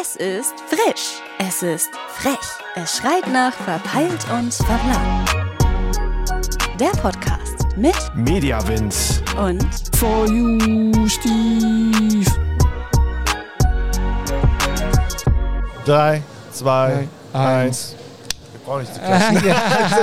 Es ist frisch. Es ist frech. Es schreit nach verpeilt und verplant. Der Podcast mit Mediawind. und For you, Steve. Drei, zwei, Drei, eins. Wir brauchen nicht zu klatschen.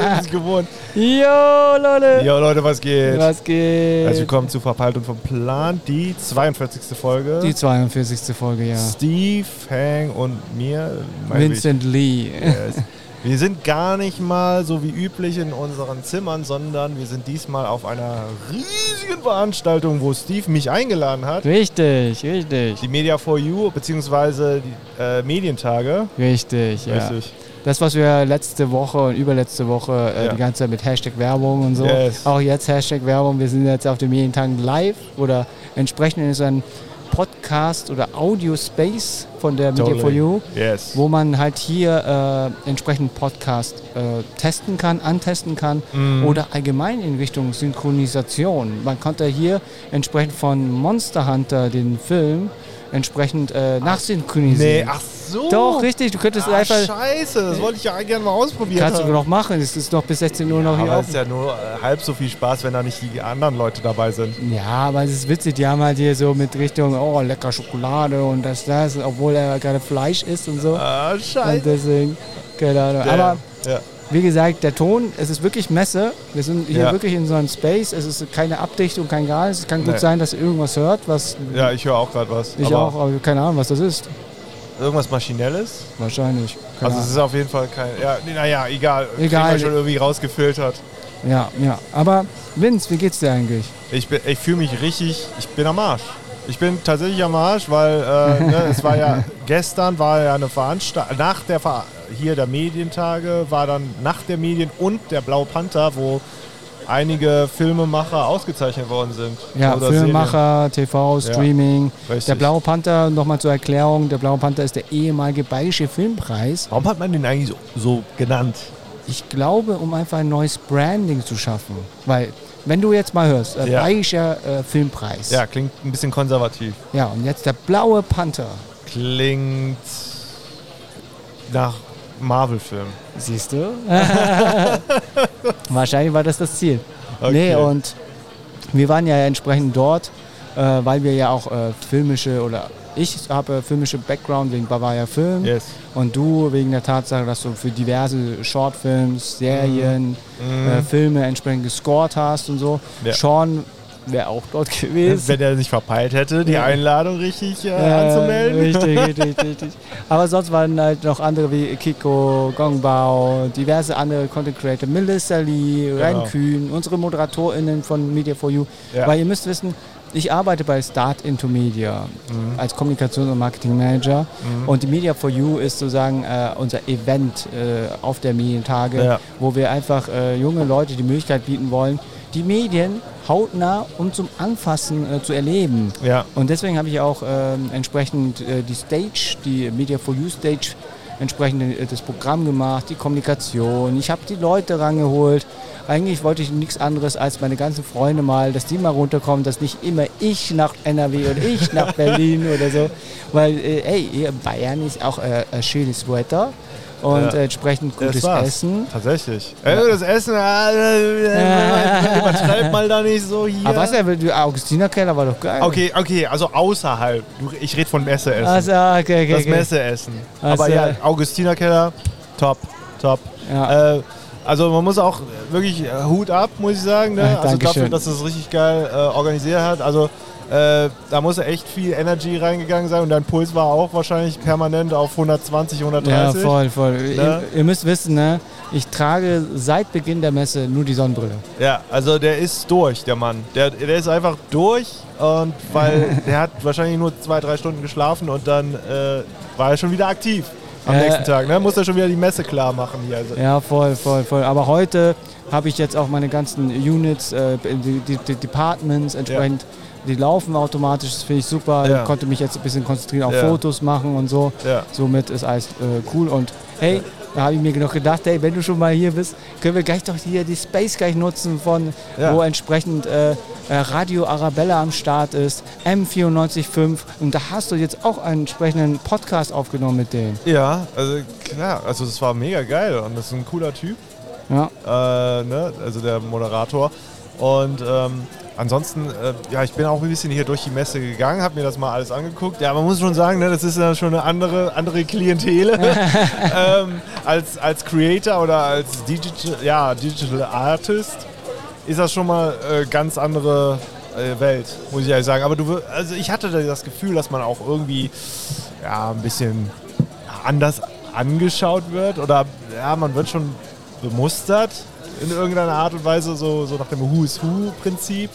das ist gewohnt. Jo, Leute. Jo, Leute, was geht? Was geht? Herzlich willkommen zu Verpeilt und vom Plan, die 42. Folge. Die 42. Folge, ja. Steve, Hang und mir. mein Vincent Lee. Yes. Wir sind gar nicht mal so wie üblich in unseren Zimmern, sondern wir sind diesmal auf einer riesigen Veranstaltung, wo Steve mich eingeladen hat. Richtig, richtig. Die Media for You, beziehungsweise die äh, Medientage. Richtig, ja. Richtig. Das, was wir letzte Woche und überletzte Woche äh, Ja. die ganze Zeit mit Hashtag Werbung und so. Yes. Auch jetzt Hashtag Werbung. Wir sind jetzt auf den Medientagen live oder entsprechend ist ein Podcast oder Audio Space von der Media Totally. for You. Yes. wo man halt hier äh, entsprechend Podcast äh, testen kann, antesten kann Mhm. oder allgemein in Richtung Synchronisation. Man konnte hier entsprechend von Monster Hunter den Film entsprechend äh, Nee, nachsynchronisieren. ach so. Doch, richtig, du könntest Ah, einfach, scheiße, das wollte ich ja gerne mal ausprobieren. kannst du noch machen, es ist noch bis 16 Uhr noch hier aber es ist ja nur äh, halb so viel Spaß, wenn da nicht die anderen Leute dabei sind. Ja, aber es ist witzig, die haben halt hier so mit Richtung, oh, lecker Schokolade und das, das, obwohl er gerade Fleisch isst und so. Ah, Und scheiße. deswegen, keine Ahnung. Damn. Aber ja. Wie gesagt, der Ton, es ist wirklich Messe. Wir sind hier Ja. wirklich in so einem Space. Es ist keine Abdichtung, kein gar nichts. Es kann gut Nee. sein, dass ihr irgendwas hört, was ja, ich höre auch gerade was. ich aber auch, aber keine Ahnung, was das ist. Irgendwas Maschinelles? Wahrscheinlich. Keine Also es ist auf jeden Fall kein. Ja, naja, egal. Egal. Schon irgendwie rausgefiltert. Ja, ja. Aber Vince, wie geht's dir eigentlich? Ich, bin- ich fühle mich richtig. Ich bin am Arsch. Ich bin tatsächlich am Arsch, weil äh, ne, es war ja gestern war ja eine Veranstaltung nach der Ver hier der Medientage war dann nach der Medien und der Blaue Panther, wo einige Filmemacher ausgezeichnet worden sind. Ja, Filmemacher, TV, Streaming. Richtig. Der Blaue Panther, nochmal zur Erklärung, der Blaue Panther ist der ehemalige Bayerische Filmpreis. Warum hat man den eigentlich so, so genannt? Ich glaube, um einfach ein neues Branding zu schaffen. Weil, wenn du jetzt mal hörst, äh, Ja. Bayerischer äh, Filmpreis. Ja, klingt ein bisschen konservativ. ja, und jetzt der Blaue Panther. Klingt nach Marvel-Film. Siehst du? Wahrscheinlich war das das Ziel. Okay. Nee, und wir waren ja entsprechend dort, äh, weil wir ja auch äh, filmische oder ich habe filmische Background wegen Bavaria Film Yes. und du wegen der Tatsache, dass du für diverse Shortfilms, Serien, Äh, Filme entsprechend gescored hast und so. Ja. Sean wäre auch dort gewesen. Wenn er sich verpeilt hätte, die Ja. Einladung richtig äh, Äh, anzumelden. Richtig, richtig, richtig. Aber sonst waren halt noch andere wie Kiko, Gongbao, diverse andere Content Creator, Melissa Lee, Genau. Kühn, unsere ModeratorInnen von Media for You. Ja. Weil ihr müsst wissen, ich arbeite bei Start into Media Mhm. als Kommunikations- und Marketingmanager und die Media for You ist sozusagen äh, unser Event äh, auf der Medientage, Ja. wo wir einfach äh, junge Leute die Möglichkeit bieten wollen, die Medien hautnah und zum Anfassen äh, zu erleben. Ja. Und deswegen habe ich auch ähm, entsprechend äh, die Stage, die Media for You Stage, entsprechend äh, das Programm gemacht, die Kommunikation. Ich habe die Leute rangeholt. Eigentlich wollte ich nichts anderes als meine ganzen Freunde mal, dass die mal runterkommen, dass nicht immer ich nach NRW und ich nach Berlin oder so. Weil, äh, ey, Bayern ist auch äh, ein schönes Wetter und Ja. äh, entsprechend Das gutes. Essen. Tatsächlich. Äh, das Essen, äh, übertreib mal da nicht so hier. Aber was, der der Augustinerkeller war doch geil. Okay, okay, also außerhalb. Ich rede von Messeessen. Also, okay, okay, das okay. Messeessen. Also- Aber ja, Augustinerkeller, top, top. Ja. Äh, also man muss auch wirklich äh, Hut ab, muss ich sagen. Ne? Ja, also Dankeschön. dafür, dass es richtig geil äh, organisiert hat. Also äh, da muss echt viel Energy reingegangen sein und dein Puls war auch wahrscheinlich permanent auf 120, 130. Ja, voll, voll. Ne? Ihr, ihr müsst wissen, ne? ich trage seit Beginn der Messe nur die Sonnenbrille. Ja, also der ist durch, der Mann. Der, der ist einfach durch und weil der hat wahrscheinlich nur zwei, drei Stunden geschlafen und dann äh, war er schon wieder aktiv am Äh, nächsten Tag. Ne? Muss er schon wieder die Messe klar machen hier. Also, Ja, voll, voll, voll. Aber heute habe ich jetzt auch meine ganzen Units, äh, die, die, die Departments entsprechend, die laufen automatisch, das finde ich super. Ja. Ich konnte mich jetzt ein bisschen konzentrieren auf Ja. Fotos machen und so. Ja. Somit ist alles äh, cool. Und hey, da habe ich mir noch gedacht, hey, wenn du schon mal hier bist, können wir gleich doch hier die Space gleich nutzen, von Ja. wo entsprechend äh, Radio Arabella am Start ist, M94.5 und da hast du jetzt auch einen entsprechenden Podcast aufgenommen mit denen. Ja, also klar, also das war mega geil und das ist ein cooler Typ, Ja. äh, ne? also der Moderator. Und ähm, ansonsten, äh, ja, ich bin auch ein bisschen hier durch die Messe gegangen, habe mir das mal alles angeguckt. Ja, man muss schon sagen, ne, das ist ja schon eine andere, andere Klientele ähm, als, als Creator oder als Digital, ja, Digital Artist. Ist das schon mal äh, ganz andere äh, Welt, muss ich ehrlich sagen. Aber du, also ich hatte da das Gefühl, dass man auch irgendwie ja, ein bisschen anders angeschaut wird oder ja, man wird schon bemustert in irgendeiner Art und Weise, so, so nach dem Who is Who-Prinzip.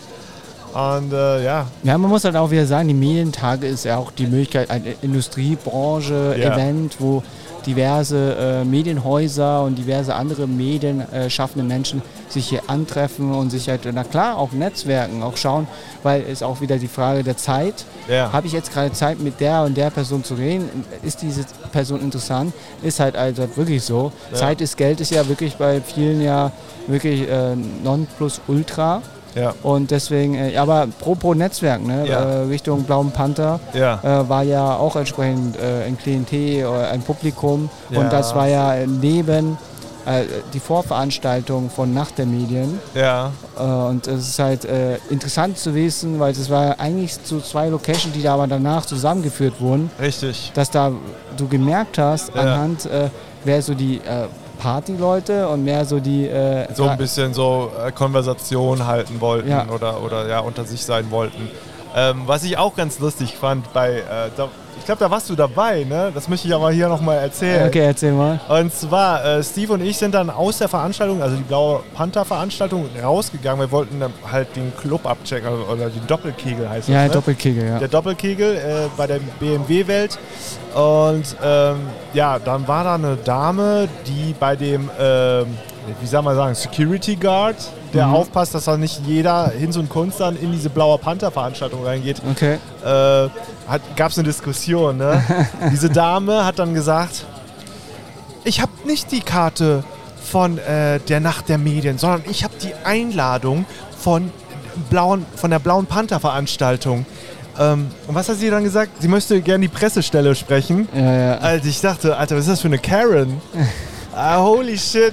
Und äh, ja, Ja, man muss halt auch wieder sagen, die Medientage ist ja auch die Möglichkeit, ein Industriebranche, Ja. Event, wo diverse äh, Medienhäuser und diverse andere medienschaffende äh, schaffende Menschen sich hier antreffen und sich halt, na klar, auch netzwerken, auch schauen, weil es auch wieder die Frage der Zeit. Ja. Habe ich jetzt gerade Zeit, mit der und der Person zu reden? Ist diese Person interessant? Ist halt also wirklich so. Ja. Zeit ist Geld ist ja wirklich bei vielen ja wirklich äh, Nonplusultra. ja, Und deswegen, äh, aber pro pro Netzwerk, ne? Ja. äh, Richtung Blauen Panther, ja, äh, war ja auch entsprechend äh, ein Klientel oder ein Publikum. Und das war ja neben äh, die Vorveranstaltung von Nacht der Medien. ja, Äh, und es ist halt äh, interessant zu wissen, weil es war eigentlich so zwei Locations, die da aber danach zusammengeführt wurden, richtig. dass da du gemerkt hast, Ja. anhand äh, wer so die äh, Partyleute und mehr so die äh, So ein bisschen so äh, Konversation halten wollten Ja. oder, oder ja, unter sich sein wollten. Ähm, was ich auch ganz lustig fand bei, äh, ich glaube, da warst du dabei, ne? Das möchte ich aber hier nochmal erzählen. Okay, erzähl mal. Und zwar, äh, Steve und ich sind dann aus der Veranstaltung, also die Blaue Panther-Veranstaltung, rausgegangen. Wir wollten dann halt den Club abchecken, also, oder den Doppelkegel heißt Ja, das, ne? Doppelkegel, ja. Der Doppelkegel äh, bei der BMW-Welt. Und ähm, ja, dann war da eine Dame, die bei dem, ähm, wie soll man sagen, Security Guard, der Mhm. aufpasst, dass da nicht jeder Hinz und Kunst dann in diese Blaue Panther-Veranstaltung reingeht, Okay. äh, gab es eine Diskussion. Ne? Diese Dame hat dann gesagt, ich habe nicht die Karte von äh, der Nacht der Medien, sondern ich habe die Einladung von, blauen, von der Blauen Panther-Veranstaltung. Ähm, und was hat sie dann gesagt? Sie möchte gerne die Pressestelle sprechen. Ja, ja. Also ich dachte, Alter, was ist das für eine Karen? ah, holy shit.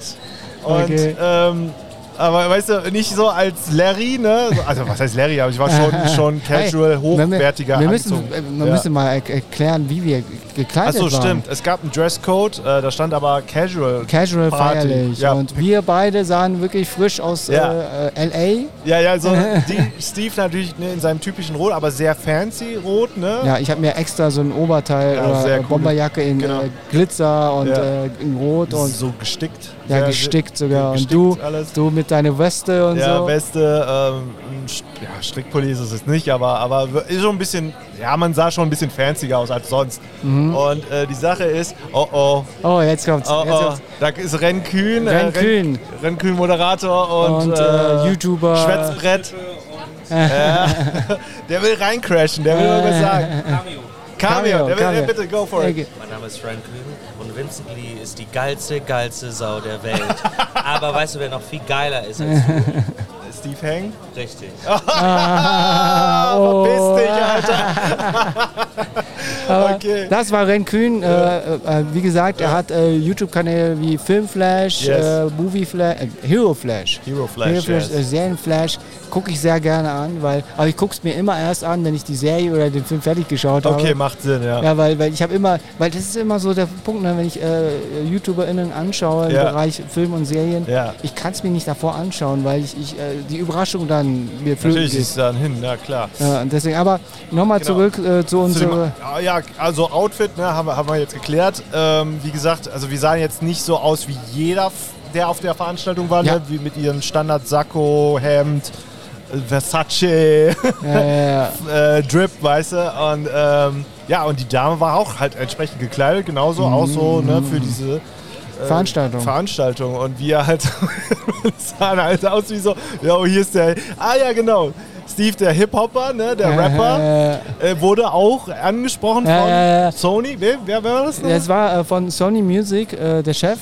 Und Okay. ähm, aber weißt du, nicht so als Larry, ne? So- Also was heißt Larry, aber ich war schon, schon casual, Hey, wenn wir- hochwertiger Wir müssen, äh, Ja. müsste mal er erklären, wie wir gekleidet Achso, waren. stimmt. Es gab einen Dresscode, äh, da stand aber casual. Casual Party. feierlich. Ja. Und wir beide sahen wirklich frisch aus Ja. äh, äh, Ja, ja, so Steve natürlich ne, in seinem typischen Rot, aber sehr fancy Rot, ne? LA. Ja, ich habe mir extra so ein Oberteil Ja, oder cool. Bomberjacke in Genau. äh, Glitzer und Ja. äh, in Rot und so gestickt. ja, gestickt sogar. gestickt und du, alles. du mit deiner Weste und Ja, so. Weste, ähm, ja, Strickpulli ist es jetzt nicht, aber, aber ist schon ein bisschen, ja, man sah schon ein bisschen fancier aus als sonst. Mhm. Und äh, die Sache ist, oh oh, Oh, jetzt kommt's. oh, jetzt oh, kommt's. da ist Ren Kühn, äh, Ren Kühn. Ren, Ren Kühn Moderator und, Und, äh, YouTuber. Schwätzbrett. ja, der will reincrashen, der will irgendwas sagen. Cameo. Cameo, der will, Cameo. äh, bitte, go for it. Okay. Mein Name ist Frank Kühn und Vincent Lee ist die geilste, geilste Sau der Welt. Aber weißt du, wer noch viel geiler ist als du? Steve Hang. Richtig. Ah, Oh. verpiss dich, Alter. Aber Okay. Das war Ren Kühn. Äh, äh, wie gesagt, er hat äh, YouTube-Kanäle wie Filmflash, Yes. äh, Movie Flash, äh, Hero Flash. Hero Flash, Hero Flash yes. äh, Serienflash gucke ich sehr gerne an, weil, aber ich gucke es mir immer erst an, wenn ich die Serie oder den Film fertig geschaut habe. Okay, macht Sinn, ja. Ja, weil, weil ich habe immer, weil das ist immer so der Punkt, ne, wenn ich äh, YouTuberInnen anschaue im Ja. Bereich Film und Serien, Ja. ich kann es mir nicht davor anschauen, weil ich, ich äh, die Überraschung dann mir flöten Natürlich ist es dann hin, ja klar. Ja, und deswegen, aber nochmal Genau. zurück äh, zu unserer. Ja, also Outfit ne, haben, wir, haben wir jetzt geklärt. Ähm, wie gesagt, also wir sahen jetzt nicht so aus wie jeder, der auf der Veranstaltung war, Ja. ne, wie mit ihrem Standard-Sakko, Hemd, äh, Versace, Äh, äh, Drip, weißt du. Und ähm, ja, und die Dame war auch halt entsprechend gekleidet, genauso, auch so ne, für diese äh, Veranstaltung. Veranstaltung. Und wir halt sahen halt aus wie so, ja, hier ist der, ah ja, genau. Steve, der Hip-Hopper, ne, der Rapper. Äh, wurde auch angesprochen von. Sony. Wer, wer, wer war das? noch? Es war äh, von Sony Music, äh, der Chef.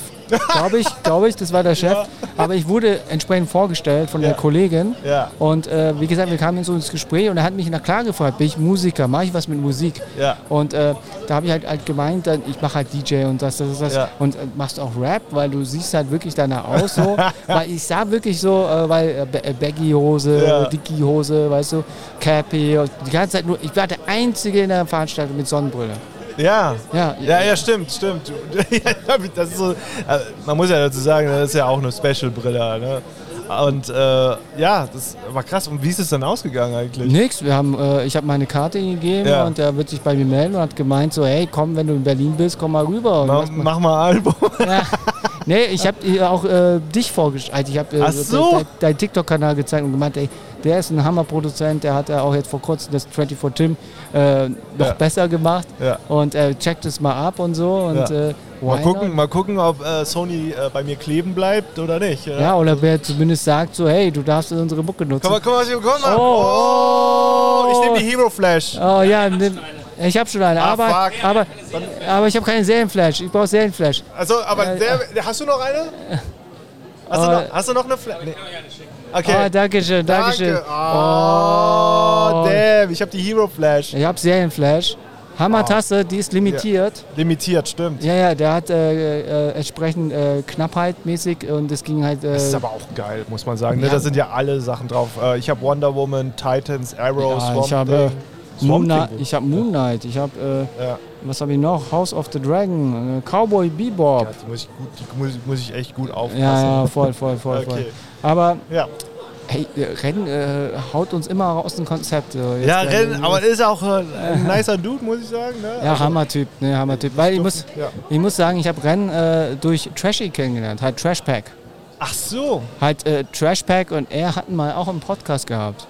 Glaube ich, glaube ich, das war der Chef. Aber ich wurde entsprechend vorgestellt von Ja. der Kollegin. Ja. Und äh, wie gesagt, wir kamen so ins Gespräch und er hat mich nach klar gefragt, bin ich Musiker, mache ich was mit Musik? Ja. Und äh, da habe ich halt, halt gemeint, ich mache halt DJ und das, das, das. Ja. Und äh, machst auch Rap, weil du siehst halt wirklich danach aus so. weil ich sah wirklich so, äh, weil äh, äh, Baggy-Hose, Ja. Dickie-Hose, weißt du, Cappy. Die ganze Zeit nur, ich war der Einzige in der Veranstaltung mit Sonnenbrille. Ja. Ja, Ja, ja, stimmt, stimmt. Das ist so, äh, man muss ja dazu sagen, das ist ja auch eine Special-Brille. Ne? Und äh, ja, das war krass. Und wie ist es dann ausgegangen eigentlich? Nix, wir haben, äh, ich habe meine Karte gegeben Ja. und er wird sich bei mir melden und hat gemeint so, hey, komm, wenn du in Berlin bist, komm mal rüber. Und Ma lass mal- mach mal ein Album. Ja. Nee, ich habe auch äh, dich vorgestellt. Ich habe äh, so. de- de- deinen TikTok-Kanal gezeigt und gemeint, ey, der ist ein Hammerproduzent, der hat ja auch jetzt vor kurzem das 24 Tim äh, noch Ja. besser gemacht. Ja. Und äh, checkt es mal ab und so. Und, Ja. äh, Mal gucken, not? mal gucken, ob äh, Sony äh, bei mir kleben bleibt oder nicht. Ja. Ja, oder wer zumindest sagt so, hey, du darfst unsere Mucke nutzen. Guck mal, guck mal, was ich bekommen habe. Oh. Oh, ich nehme die Hero Flash. Oh ja, nimm, ich habe schon eine, Ah, aber, fuck. aber, aber ich habe keine Serienflash. Ich brauche Serienflash. Also, aber Äh, der, hast du noch eine? Hast, du Oh. noch, hast du noch eine Flash? Nee. Okay. Oh, danke schön, danke schön. Danke. Oh, damn, ich habe die Hero Flash. Ich habe Serienflash. Hammertasse, die ist limitiert. Limitiert, stimmt. Ja, ja, der hat äh, äh, entsprechend äh, Knappheit mäßig und es ging halt. Äh, Das ist aber auch geil, muss man sagen. Ne? Ja. Da sind ja alle Sachen drauf. Äh, ich habe Wonder Woman, Titans, Arrow, ja, Swamp ich habe Thing. Moon Knight, ich habe Moon Knight, ich habe äh, Ja. Was habe ich noch? House of the Dragon, äh, Cowboy Bebop. Ja, die muss ich, gut, die muss, muss ich echt gut aufpassen. Ja, ja, voll, voll, voll, voll. Okay. Aber Ja, hey, äh, Rennen äh, haut uns immer aus dem Konzept. So. Jetzt, ja äh, Ren, aber ist auch äh, ein nicer Dude, muss ich sagen. Ne? Ja, Also, Hammertyp, ne, Hammertyp. Weil ich muss, Ja. ich muss sagen, ich habe Rennen äh, durch Trashy kennengelernt, halt Trashpack. Ach so. Halt äh, Trashpack und er hatten mal auch einen Podcast gehabt.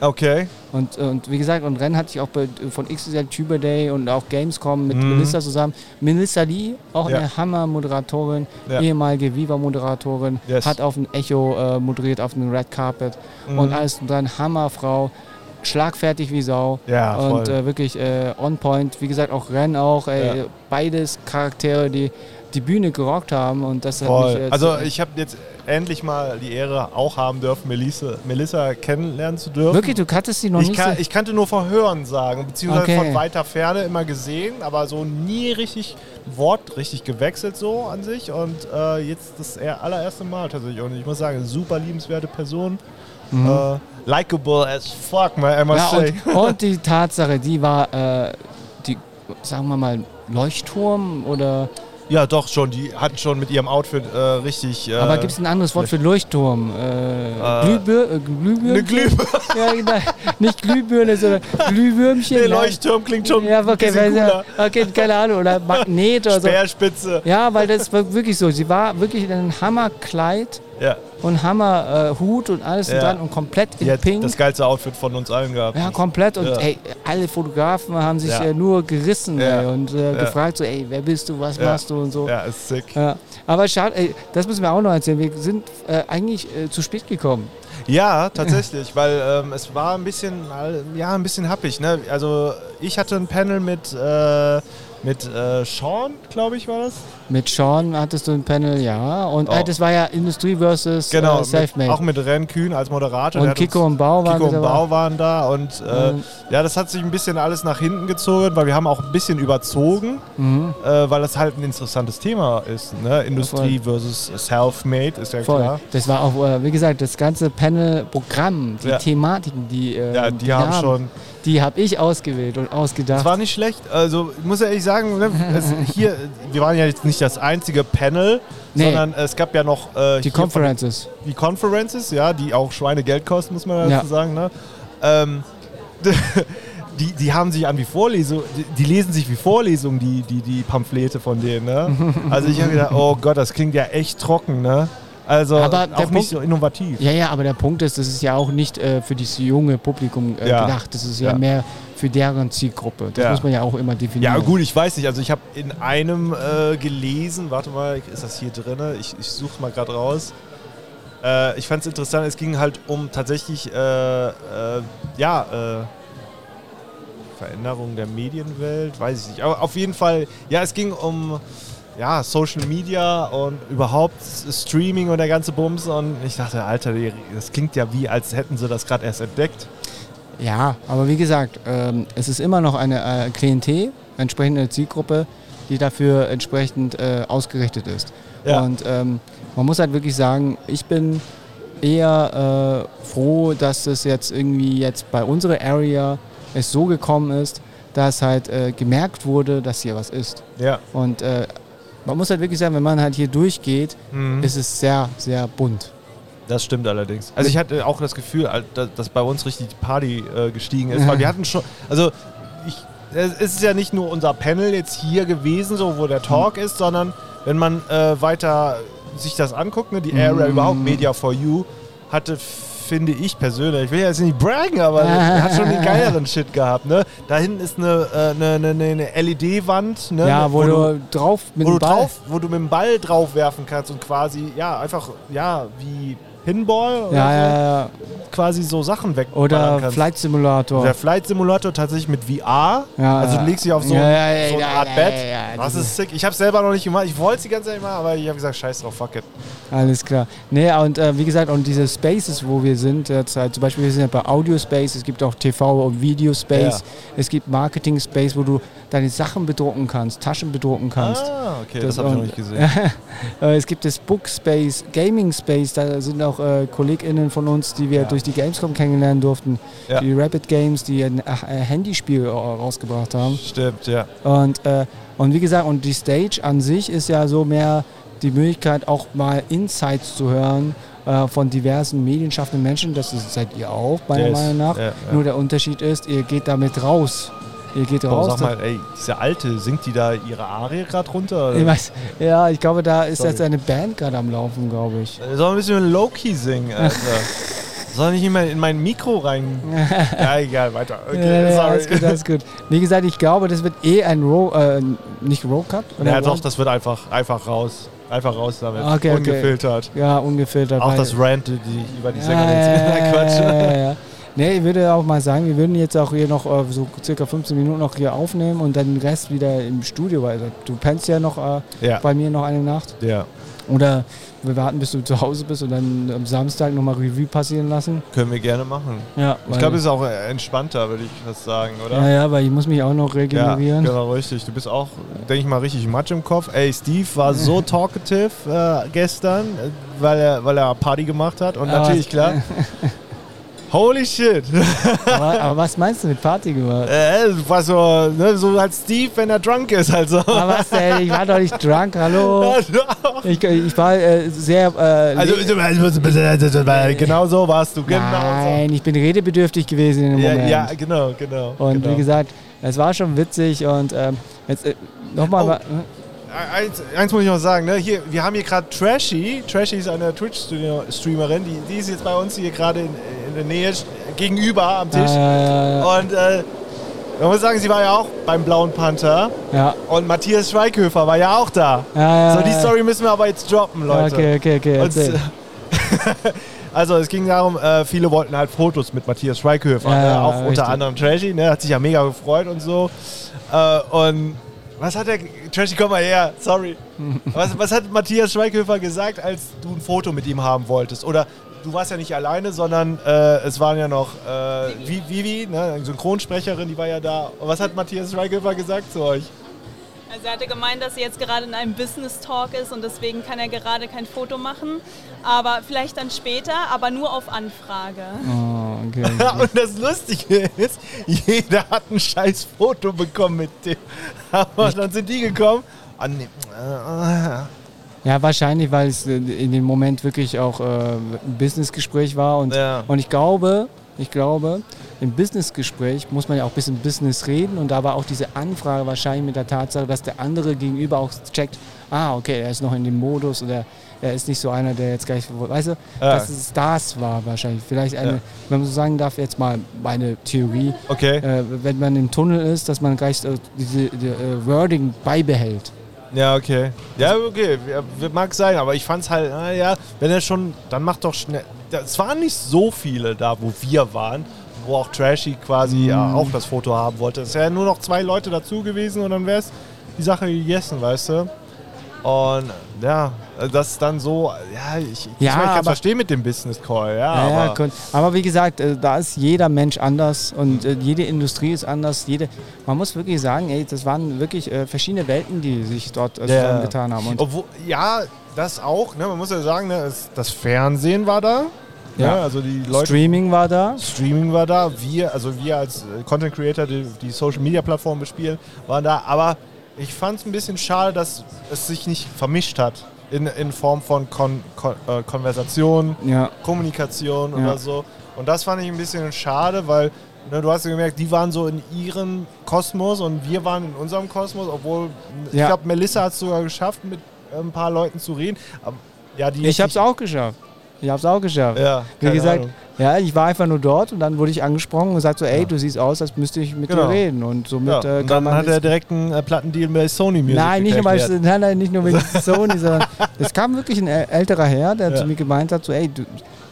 Okay. Und, und wie gesagt, und Rennen hatte ich auch bei, von XXL Tuber Day und auch Gamescom mit Mhm. Melissa zusammen. Melissa Lee, auch Ja. eine Hammer-Moderatorin, Ja. ehemalige Viva-Moderatorin, Yes. hat auf dem Echo äh, moderiert, auf dem Red Carpet Mhm. und alles dann Hammerfrau, schlagfertig wie Sau. Ja, voll. und äh, wirklich äh, on point. Wie gesagt, auch Rennen auch. Ey. Beides Charaktere, die die Bühne gerockt haben und das hat mich Voll. jetzt, Also äh, ich habe jetzt endlich mal die Ehre auch haben dürfen, Melissa, Melissa kennenlernen zu dürfen. wirklich, du kanntest sie noch Ich, nicht kann, so. ich kannte nur von Hören sagen, beziehungsweise Okay. von weiter Ferne immer gesehen, aber so nie richtig Wort richtig gewechselt so an sich und äh, jetzt das allererste Mal tatsächlich und ich muss sagen, super liebenswerte Person, äh, likable as fuck, man, I must Mhm. Ja, say. und, und die Tatsache, die war, äh, die, sagen wir mal, Leuchtturm oder. Ja, doch schon, die hatten schon mit ihrem Outfit äh, richtig... Äh, aber gibt es ein anderes Wort für Leuchtturm? Äh, Glühbir äh, Glühbirnchen? eine Glühbirne? Ja, genau. Nicht Glühbirne, sondern Glühwürmchen. Der ne? Leuchtturm klingt schon Ja, okay, weil, cooler. okay, keine Ahnung. Oder Magnet oder so. Speerspitze. Ja, weil das war wirklich so. Sie war wirklich in einem Hammerkleid Ja, und Hammerhut und alles und Ja. dran und komplett in hat Pink. das geilste Outfit von uns allen gehabt. Ja, komplett. Und Ja. ey, alle Fotografen haben sich Ja. äh, nur gerissen Ja. ey, und äh, Ja. gefragt, so, ey, wer bist du, was Ja. machst du und so. Ja, ist sick. Ja. Aber schade, ey, das müssen wir auch noch erzählen. Wir sind äh, eigentlich äh, zu spät gekommen. Ja, tatsächlich, weil ähm, es war ein bisschen, äh, ja, ein bisschen happig. Ne? Also ich hatte ein Panel mit, äh, mit äh, Sean, glaube ich, war das. Mit Sean hattest du ein Panel, ja. Und Oh. äh, das war ja Industrie versus Genau, äh, Selfmade. auch mit Ren Kühn als Moderator. Der und Kiko uns- und Bau waren Kiko und. Bau waren da und äh, Mhm. ja, das hat sich ein bisschen alles nach hinten gezogen, weil wir haben auch ein bisschen überzogen, Mhm. äh, weil das halt ein interessantes Thema ist. Ne? Industrie versus Self-Made, ist ja Voll. klar. Das war auch, äh, wie gesagt, das ganze Panel-Programm, die Ja. Thematiken, die, äh, Ja, die, haben Namen, schon. die habe ich ausgewählt und Das ausgedacht. war nicht schlecht. Also, ich muss ja ehrlich sagen, ne, es, hier, wir waren ja jetzt nicht das einzige Panel, Nee. sondern es gab ja noch äh, die hier von- Conferences. die Conferences, ja, die auch Schweinegeld kosten, muss man dazu Ja. sagen. Ne? Ähm, die, die haben sich an wie Vorlesungen, die, die lesen sich wie Vorlesungen, die, die, die Pamphlete von denen. Ne? Also ich habe gedacht, oh Gott, das klingt ja echt trocken, ne? Also Aber auch nicht Punkt- so innovativ. Ja, ja, aber der Punkt ist, das ist ja auch nicht äh, für dieses junge Publikum äh, Ja. gedacht. Das ist ja, Ja. mehr für deren Zielgruppe. Das Ja. muss man ja auch immer definieren. Ja, gut, ich weiß nicht. Also ich habe in einem äh, gelesen, warte mal, ist das hier drin? Ich, ich suche mal gerade raus. Äh, ich fand es interessant, es ging halt um tatsächlich, äh, äh, ja, äh, Veränderung der Medienwelt, weiß ich nicht. Aber auf jeden Fall, ja, es ging um ja, Social Media und überhaupt Streaming und der ganze Bums. Und ich dachte, Alter, das klingt ja wie, als hätten sie das gerade erst entdeckt. Ja, aber wie gesagt, ähm, es ist immer noch eine äh, Klientel, entsprechende Zielgruppe, die dafür entsprechend äh, ausgerichtet ist. Ja. Und ähm, man muss halt wirklich sagen, ich bin eher äh, froh, dass es jetzt irgendwie jetzt bei unserer Area es so gekommen ist, dass halt äh, gemerkt wurde, dass hier was ist. Ja. Und äh, man muss halt wirklich sagen, wenn man halt hier durchgeht, Mhm. ist es sehr, sehr bunt. Das stimmt allerdings. Also ich hatte auch das Gefühl, dass bei uns richtig die Party äh, gestiegen ist, weil wir hatten schon, also ich, es ist ja nicht nur unser Panel jetzt hier gewesen, so wo der Talk ist, sondern wenn man äh, weiter sich das anguckt, ne, die Area überhaupt, Media for You, hatte, finde ich persönlich, ich will ja jetzt nicht braggen, aber er hat schon den geileren Shit gehabt. Ne? Da hinten ist eine, äh, eine, eine, eine LED-Wand, ne, ja, wo, du drauf mit wo dem du, Ball... drauf, wo du mit dem Ball drauf werfen kannst und quasi, ja, einfach, ja, wie Pinball oder ja, so, ja, ja. quasi so Sachen weg. Oder Flight Simulator. Der Flight Simulator tatsächlich mit VR. Also du legst dich auf so, ja, so eine ja, Art ja, Bett. das ist sick. Ich habe selber noch nicht gemacht. Ich wollte es die ganze Zeit machen, aber ich habe gesagt, scheiß drauf, fuck it. Alles klar. Nee, und äh, wie gesagt, und diese Spaces, wo wir sind, jetzt halt, zum Beispiel, wir sind ja bei Audio Space, es gibt auch TV- und Video Space, es gibt Marketing Space, wo du deine Sachen bedrucken kannst, Taschen bedrucken kannst. Ah, okay, Das das, habe ich noch nicht gesehen. Äh, es gibt das Book Space, Gaming Space, da sind auch äh, KollegInnen von uns, die wir Ja. durch die Gamescom kennenlernen durften. Ja. Die Rapid Games, die ein äh, Handyspiel äh, rausgebracht haben. Stimmt, ja. Und, äh, und wie gesagt, und die Stage an sich ist ja so mehr die Möglichkeit, auch mal Insights zu hören äh, von diversen medienschaffenden Menschen. Das seid ihr auch, meiner. Meinung nach. Ja. Nur der Unterschied ist, ihr geht damit raus. Ihr geht raus. sag mal, ey, diese Alte, singt die da ihre Arie gerade runter? ich weiß, ja, ich glaube, da ist Sorry. jetzt eine Band gerade am Laufen, glaube ich. Soll ein bisschen Low-Key singen, Alter. Soll nicht immer in mein Mikro rein. ja, egal, weiter. Okay, ja, alles gut, alles gut. Wie gesagt, ich glaube, das wird eh ein Row, äh, nicht Row-Cut? Ja, doch, das wird einfach, einfach raus. Einfach raus damit. Okay, okay. Ungefiltert. Ja, ungefiltert. Auch das Rant, die, über die Sängerin. ja. Ja, ja, ja. Nee, ich würde auch mal sagen, wir würden jetzt auch hier noch äh, so circa 15 Minuten noch hier aufnehmen und dann den Rest wieder im Studio, weil du pennst ja noch äh, Ja. bei mir noch eine Nacht. ja, Oder wir warten, bis du zu Hause bist und dann am Samstag nochmal Revue passieren lassen. können wir gerne machen. Ja, Ich glaube, es ist auch entspannter, würde ich fast sagen, oder? ja, ja, weil ich muss mich auch noch Ja, regenerieren. genau, richtig. Du bist auch, denke ich mal, richtig Matsch im Kopf. Ey, Steve war so talkative äh, gestern, äh, weil er, weil er Party gemacht hat. Und natürlich, klar. Holy shit. aber, aber was meinst du mit Party gemacht? äh, war so, ne, so halt Steve, wenn er drunk ist, halt so. Aber was denn? Ich war doch nicht drunk, hallo. Ich, ich war äh, sehr. Äh, Also, genau so warst du, genau Nein, ich bin redebedürftig gewesen in dem. Ja, Moment. ja, genau, genau. Und genau. wie gesagt, es war schon witzig und ähm, jetzt äh, nochmal. Oh. Eins, eins muss ich noch sagen, ne? hier, wir haben hier gerade Trashy. Trashy ist eine Twitch-Streamerin, die, die ist jetzt bei uns hier gerade in, in der Nähe gegenüber am Tisch. Äh, Und äh, man muss sagen, sie war ja auch beim Blauen Panther. ja, Und Matthias Schweighöfer war ja auch da. ja, ja. So, die Story müssen wir aber jetzt droppen, Leute. Okay, okay, okay. Und, also es ging darum, äh, viele wollten halt Fotos mit Matthias Schweighöfer, Ja, ne? auch unter anderem Trashy, ne? hat sich ja mega gefreut und so. Äh, und was hat der, Trashy, komm mal her, sorry. was, was hat Matthias Schweighöfer gesagt, als du ein Foto mit ihm haben wolltest? Oder du warst ja nicht alleine, sondern äh, es waren ja noch äh, Vi- Vivi, ne? eine Synchronsprecherin, die war ja da. Und was hat Matthias Schweighöfer gesagt zu euch? Also er hatte gemeint, dass er jetzt gerade in einem Business Talk ist und deswegen kann er gerade kein Foto machen. Aber vielleicht dann später, aber nur auf Anfrage. Oh, okay. Und das Lustige ist, jeder hat ein scheiß Foto bekommen mit dem. Aber dann sind die gekommen. Ah, nee. Ja, wahrscheinlich, weil es äh, in dem Moment wirklich auch äh, ein Businessgespräch war und, Ja. und ich glaube, ich glaube, im Businessgespräch muss man ja auch ein bisschen Business reden und da war auch diese Anfrage wahrscheinlich mit der Tatsache, dass der andere gegenüber auch checkt, ah, okay, er ist noch in dem Modus oder er ist nicht so einer, der jetzt gleich, weißt du, Ja. dass es das war wahrscheinlich. Vielleicht eine, Ja. wenn man so sagen darf, jetzt mal meine Theorie, Okay. äh, wenn man im Tunnel ist, dass man gleich äh, diese die, äh, Wording beibehält. Ja, okay. Ja, okay. Mag sein, aber ich fand's halt, naja, wenn er schon, dann macht doch schnell. Es waren nicht so viele da, wo wir waren, wo auch Trashy quasi ja, auch das Foto haben wollte. Es wären nur noch zwei Leute dazu gewesen und dann wäre es die Sache gegessen, weißt du? Und ja, das ist dann so, ja, ich, Ja, ich, meine, ich kann aber- verstehen mit dem Business Call, ja, Ja, aber aber wie gesagt, äh, da ist jeder Mensch anders und äh, jede Industrie ist anders. Jede, man muss wirklich sagen, ey, das waren wirklich äh, verschiedene Welten, die sich dort zusammengetan haben. Und Obwohl, ja, das auch, ne, man muss ja sagen, ne, es, das Fernsehen war da, Ja. ne, also die Leute Streaming war da. Streaming war da, wir, also wir als äh, Content Creator, die, die Social Media Plattform bespielen, waren da. Aber ich fand es ein bisschen schade, dass es sich nicht vermischt hat in, in Form von Kon Kon äh, Konversation, Ja, Kommunikation Ja. oder so. Und das fand ich ein bisschen schade, weil ne, du hast ja gemerkt, die waren so in ihrem Kosmos und wir waren in unserem Kosmos, obwohl ich Ja. glaube, Melissa hat es sogar geschafft, mit ein paar Leuten zu reden. Aber, ja, ich habe es auch geschafft. Ich habe es auch geschafft. Ja, Wie gesagt, Ahnung. ja, ich war einfach nur dort und dann wurde ich angesprochen und gesagt so, ey, Ja. du siehst aus, als müsste ich mit Genau. dir reden. Und somit Ja, äh, und dann man hat er direkt einen äh, Plattendeal bei Sony Music Nein, nicht erklärt. nein, nein, nicht nur wegen Sony, sondern es kam wirklich ein äl- älterer Herr, der Ja. zu mir gemeint hat, so, ey, du,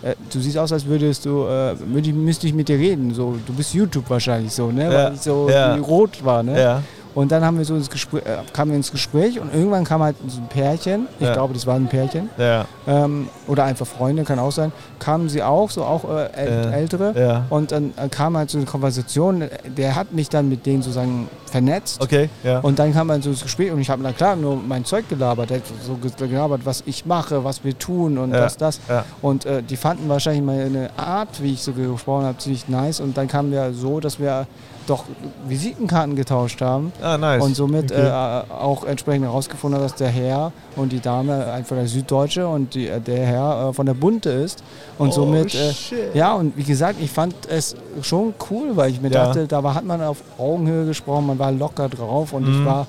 äh, du siehst aus, als würdest du, äh, müsste ich- mit dir reden. So, du bist YouTube wahrscheinlich so, ne? Weil ich so rot war, ne? Und dann haben wir so ins Gespräch, äh, kamen wir ins Gespräch und irgendwann kam halt so ein Pärchen, ich Ja. glaube, das war ein Pärchen, Ja, ähm, oder einfach Freunde, kann auch sein, kamen sie auch, so auch äh, äl Äh, ältere. ja. Und dann äh, kam halt so eine Konversation, der hat mich dann mit denen sozusagen vernetzt. Okay, ja. Und dann kam man so ins Gespräch und ich habe, na klar, nur mein Zeug gelabert, er hat so ge- gelabert, was ich mache, was wir tun und das, das. Und äh, die fanden wahrscheinlich meine Art, wie ich so gesprochen habe, ziemlich nice. Und dann kamen wir so, dass wir doch Visitenkarten getauscht haben. ah, nice. Und somit Okay. äh, auch entsprechend herausgefunden hat, dass der Herr und die Dame einfach der Süddeutsche und die, äh, der Herr äh, von der Bunte ist. Und Oh, somit, äh, ja, und wie gesagt, ich fand es schon cool, weil ich mir Ja. dachte, da war, hat man auf Augenhöhe gesprochen, man war locker drauf und ich Mhm. war.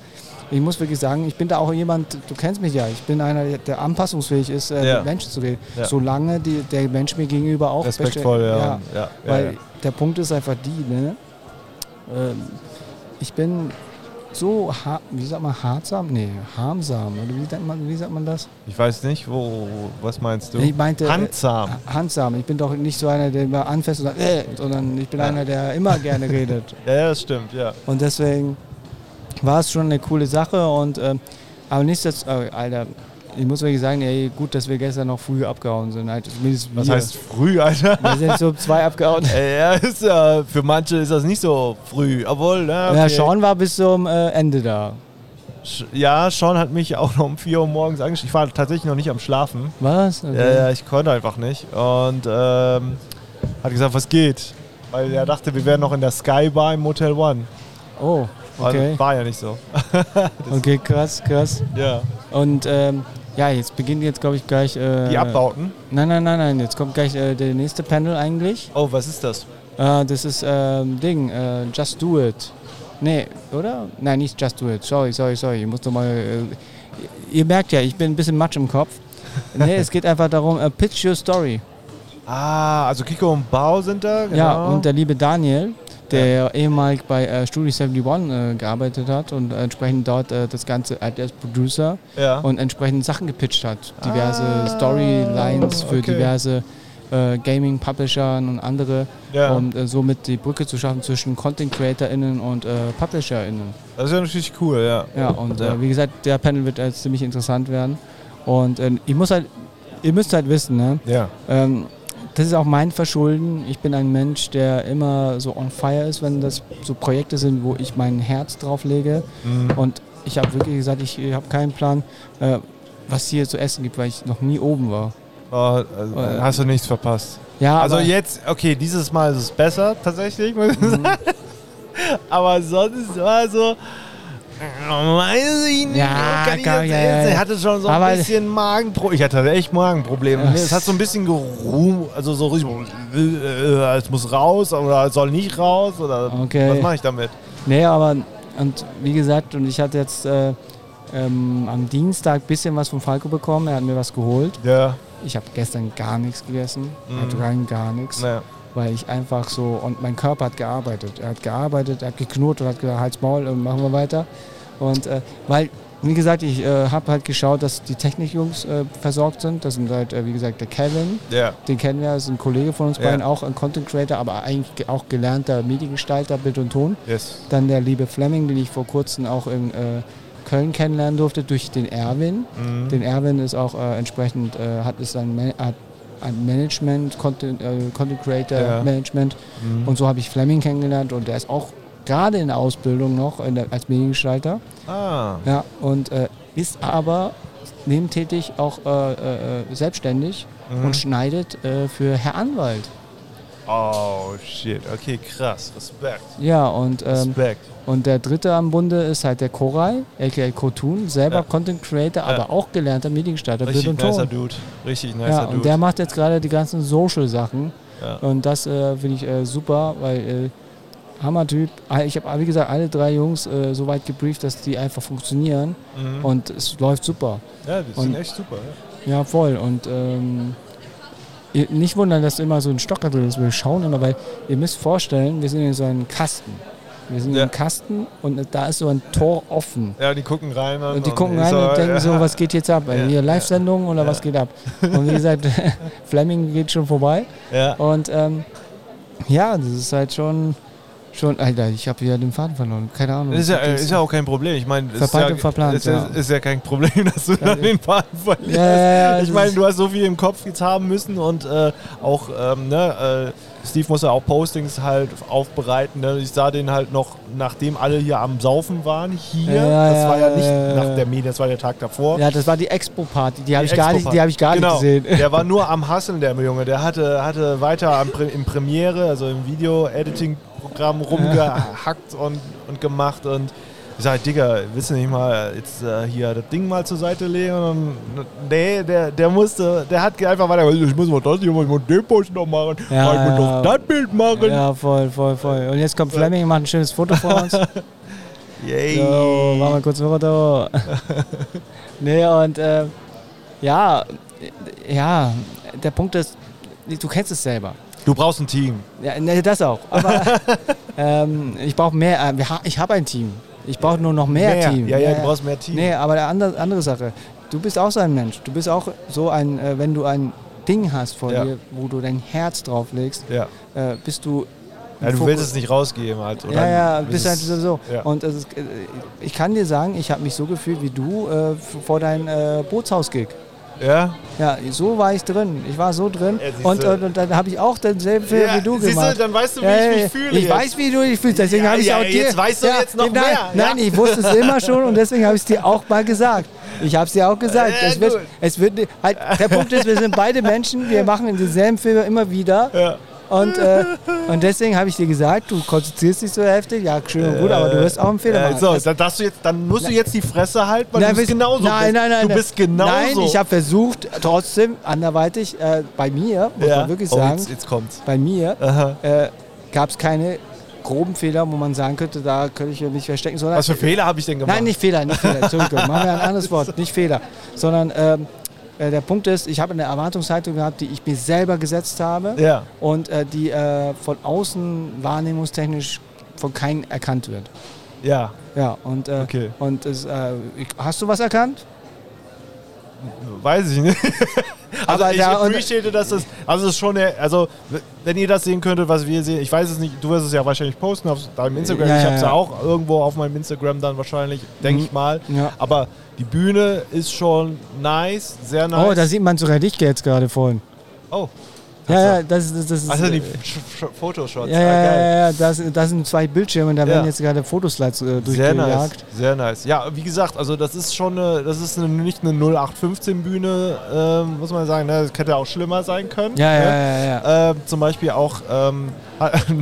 Ich muss wirklich sagen, ich bin da auch jemand, du kennst mich ja, ich bin einer, der anpassungsfähig ist, äh, Ja. mit Menschen zu reden. Ja. Solange die, der Mensch mir gegenüber auch Respektvoll, ja. ja, Ja, ja, weil ja. der Punkt ist einfach die, ne? Ähm, ich bin so, wie sagt man, hartsam? Nee, harmsam. Oder wie sagt man, wie sagt man das? Ich weiß nicht, wo, was meinst du? Ich meinte, äh, Handsam. Handsam. Ich bin doch nicht so einer, der immer anfasst und sagt, äh, sondern ich bin einer, der immer gerne redet. Ja, ja, das stimmt, ja. Und deswegen war es schon eine coole Sache. Und, ähm, aber nichtsdestotrotz, äh, Alter, ich muss wirklich sagen, ey, gut, dass wir gestern noch früh abgehauen sind. Halt, Was wir. heißt früh, Alter? Wir sind so um zwei abgehauen. Äh, ja, ist ja, für manche ist das nicht so früh. Obwohl, ne, okay. Ja, Sean war bis zum äh, Ende da. Ja, Sean hat mich auch noch um 4 Uhr morgens angeschrieben. Ich war tatsächlich noch nicht am Schlafen. Was? Okay. Ja, ja, ich konnte einfach nicht. Und ähm, hat gesagt, was geht? Weil er dachte, wir wären noch in der Sky Bar im Motel One. Oh, okay. Und war ja nicht so. Okay, krass, krass. Ja. Und ähm, ja, jetzt beginnt jetzt, glaube ich, gleich. Äh, Die Abbauten. Nein, nein, nein, nein. Jetzt kommt gleich äh, der nächste Panel eigentlich. Oh, was ist das? Äh, das ist ähm, Ding, äh, Just Do It. Nee, oder? Nein, nicht Just Do It. Sorry, sorry, sorry. Ich muss noch mal. Äh, ihr merkt ja, ich bin ein bisschen matsch im Kopf. Nee, es geht einfach darum, äh, Pitch Your Story. Ah, also Kiko und Bau sind da. Genau. Ja, und der liebe Daniel, der ehemalig bei äh, Studio 71 äh, gearbeitet hat und entsprechend dort äh, das Ganze als Producer ja. und entsprechend Sachen gepitcht hat. Diverse Ah, Storylines für okay. diverse äh, Gaming-Publishern und andere, ja. um äh, somit die Brücke zu schaffen zwischen Content-CreatorInnen und äh, PublisherInnen. das ist ja natürlich cool, ja. Ja, und Ja. Äh, wie gesagt, der Panel wird ziemlich interessant werden. Und äh, ich muss halt, ihr müsst halt wissen, ne? Ja. Ähm, das ist auch mein Verschulden. Ich bin ein Mensch, der immer so on fire ist, wenn das so Projekte sind, wo ich mein Herz drauf lege. Mhm. Und ich habe wirklich gesagt, ich habe keinen Plan, äh, was hier zu essen gibt, weil ich noch nie oben war. Oh, also, Äh, hast du nichts verpasst. Ja, Also jetzt, okay, dieses Mal ist es besser, tatsächlich, muss ich sagen. Aber sonst war so. äh, Weiß ich nicht, Ja, kann ich kann- jetzt ja, ja. Ich hatte schon so ein bisschen Magenprobleme. Ich hatte echt Magenprobleme. Ja. Es hat so ein bisschen geruhm, also so richtig, äh, es muss raus oder es soll nicht raus oder Okay. was mache ich damit? nee, aber und wie gesagt, und ich hatte jetzt äh, ähm, am Dienstag ein bisschen was von Falco bekommen. Er hat mir was geholt. Ja, Ich habe gestern gar nichts gegessen, Mhm. rein gar nichts. naja. Weil ich einfach so, und mein Körper hat gearbeitet. Er hat gearbeitet, er hat geknurrt und hat gesagt, Hals, Maul und machen wir weiter. Und äh, weil, wie gesagt, ich äh, habe halt geschaut, dass die Technikjungs äh, versorgt sind. Das sind halt, äh, wie gesagt, der Kevin, Ja, den kennen wir, ist ein Kollege von uns Ja. beiden, auch ein Content Creator, aber eigentlich ge- auch gelernter Mediengestalter, Bild und Ton. yes. Dann der liebe Fleming, den ich vor kurzem auch in, äh, Köln kennenlernen durfte durch den Erwin. Mhm. Den Erwin ist auch äh, entsprechend, äh, hat es ein, hat ein Management, Content, äh, Content Creator Ja. Management. Mhm. Und so habe ich Fleming kennengelernt und der ist auch gerade in der Ausbildung noch der, als Mediengestalter. Ah, Ja, und äh, ist aber nebentätig auch äh, äh, selbstständig Mhm. und schneidet äh, für Herr Anwalt. Oh shit, okay, krass, Respekt, Ja, und, ähm, Respekt. und der dritte am Bunde ist halt der Koray, aka Kotun, selber Ja. Content Creator, Ja. aber auch gelernter Mediengestalter, Bild Richtig und nicer Ton. Dude, richtig nicer Ja, Dude. und der macht jetzt gerade die ganzen Social-Sachen. Ja. Und das äh, finde ich äh, super, weil äh, Hammer-Typ. Ah, Ich habe, wie gesagt, alle drei Jungs äh, so weit gebrieft, dass die einfach funktionieren. Mhm. Und es läuft super. ja, die und- sind echt super. Ja. Ja, voll. Und ähm, ihr, nicht wundern, dass immer so ein Stocker drin ist. Wir schauen immer, weil ihr müsst vorstellen, wir sind in so einem Kasten. Wir sind Ja. im Kasten und da ist so ein Tor offen. Ja, die gucken rein. Und die gucken ich rein und denken ja. so, was geht jetzt ab? Ja, Hier Live-Sendung oder ja. was geht ab? Und wie gesagt, Fleming geht schon vorbei. Ja. Und ähm, ja, das ist halt schon, schon Alter, ich habe wieder den Faden verloren. Keine Ahnung. Das ist ja, ist ja auch kein Problem. Ich meine, es ist ja, verplant, ist, ja, ja. ist ja kein Problem, dass du dann den Faden verlierst. Ja, ja, ja, ich meine, du hast so viel im Kopf jetzt haben müssen und äh, auch, ähm, ne, äh, Steve muss ja auch Postings halt aufbereiten. Ne? Ich sah den halt noch, nachdem alle hier am Saufen waren, hier. Ja, das ja, war ja ja, nicht ja, nach ja. der Medien, das war der Tag davor. ja, das war die Expo-Party. Die habe ich, gar nicht- die hab ich gar genau. nicht gesehen. Der war nur am Hasseln, der Junge. Der hatte, hatte weiter am, im Premiere, also im Video-Editing-Programm rumgehackt und, und gemacht. Und ich sage, Digga, willst du nicht mal jetzt äh, hier das Ding mal zur Seite legen? Und nee, der, der musste, der hat einfach weiter, ich muss mal das hier, ich muss den Post noch machen, Ja, ich muss ja. noch das Bild machen. Ja, voll, voll, voll. Und jetzt kommt Fleming und macht ein schönes Foto von uns. Yay. So, machen wir kurz ein Foto. nee, und äh, ja, ja, der Punkt ist, du kennst es selber. Du brauchst ein Team. Ja, nee, das auch. Aber ähm, ich brauche mehr. Äh, ich habe ein Team. Ich brauche nur noch mehr, Team. Ja, ja, du brauchst mehr Team. Nee, aber eine andere, andere Sache. Du bist auch so ein Mensch. Du bist auch so ein, äh, wenn du ein Ding hast vor Ja. dir, wo du dein Herz drauf legst, Ja. äh, bist du. ja, du Fokus- willst es nicht rausgeben halt. oder Ja, ja, bist halt so. ja. Und ist, ich kann dir sagen, ich habe mich so gefühlt wie du äh, vor deinem äh, Bootshaus-Gig. Ja? Ja, so war ich drin. Ich war so drin. Ja, und, und, und dann habe ich auch denselben Film wie du gemacht. Du, dann weißt du, wie Ja, ich ja, mich ja. fühle. Ich jetzt. weiß, wie du dich fühlst, deswegen Ja, habe ich ja, auch dir. jetzt weißt du jetzt noch nein, mehr, ja? Nein, ich wusste es immer schon und deswegen habe ich es dir auch mal gesagt. Ich habe es dir auch gesagt. Ja, es wird, es wird, halt, der Punkt ist, wir sind beide Menschen, wir machen denselben Film immer wieder. Und, äh, und deswegen habe ich dir gesagt, du konzentrierst dich so heftig. Ja, schön und gut, aber du wirst auch einen Fehler Äh, machen. so, dann, darfst du jetzt, dann musst du jetzt die Fresse halten, weil Nein, du bist genauso. Nein, nein, nein. Du nein. bist genauso. Nein, ich habe versucht, trotzdem anderweitig, äh, bei mir, muss ja. man wirklich oh, sagen, Jetzt, jetzt kommt's. bei mir äh, gab es keine groben Fehler, wo man sagen könnte, da könnte ich mich verstecken. Sondern, Was für Fehler habe ich denn gemacht? Nein, nicht Fehler, nicht Fehler. Entschuldigung, machen wir ein anderes Wort, nicht Fehler. Sondern ähm, äh, der Punkt ist, ich habe eine Erwartungshaltung gehabt, die ich mir selber gesetzt habe Ja. und äh, die äh, von außen wahrnehmungstechnisch von keinem erkannt wird. Ja. Ja, und, äh, Okay. und es, äh, hast du was erkannt? Weiß ich nicht. also Aber ich und- appreciate, dass das, also es ist schon, eine- also wenn ihr das sehen könntet, was wir sehen, ich weiß es nicht, du wirst es ja wahrscheinlich posten auf deinem Instagram, Ja, ich ja, habe es ja ja. auch irgendwo auf meinem Instagram dann wahrscheinlich, denke Mhm. ich mal. Ja. Aber die Bühne ist schon nice, sehr nice. Oh, da sieht man sogar dich jetzt gerade vorhin. Oh, Ja, ja, das, das, das ist. also die äh, Photoshots, ja, ah, ja, geil. ja, ja, das, das sind zwei Bildschirme da Ja. werden jetzt gerade Fotoslides äh, Sehr nice, durchgejagt. sehr nice. Ja, wie gesagt, also das ist schon eine, das ist eine, nicht eine 0815 Bühne, ähm, muss man sagen. Ne? Das hätte auch schlimmer sein können. Ja, ne? ja, ja, ja. Ähm, zum Beispiel auch, ähm,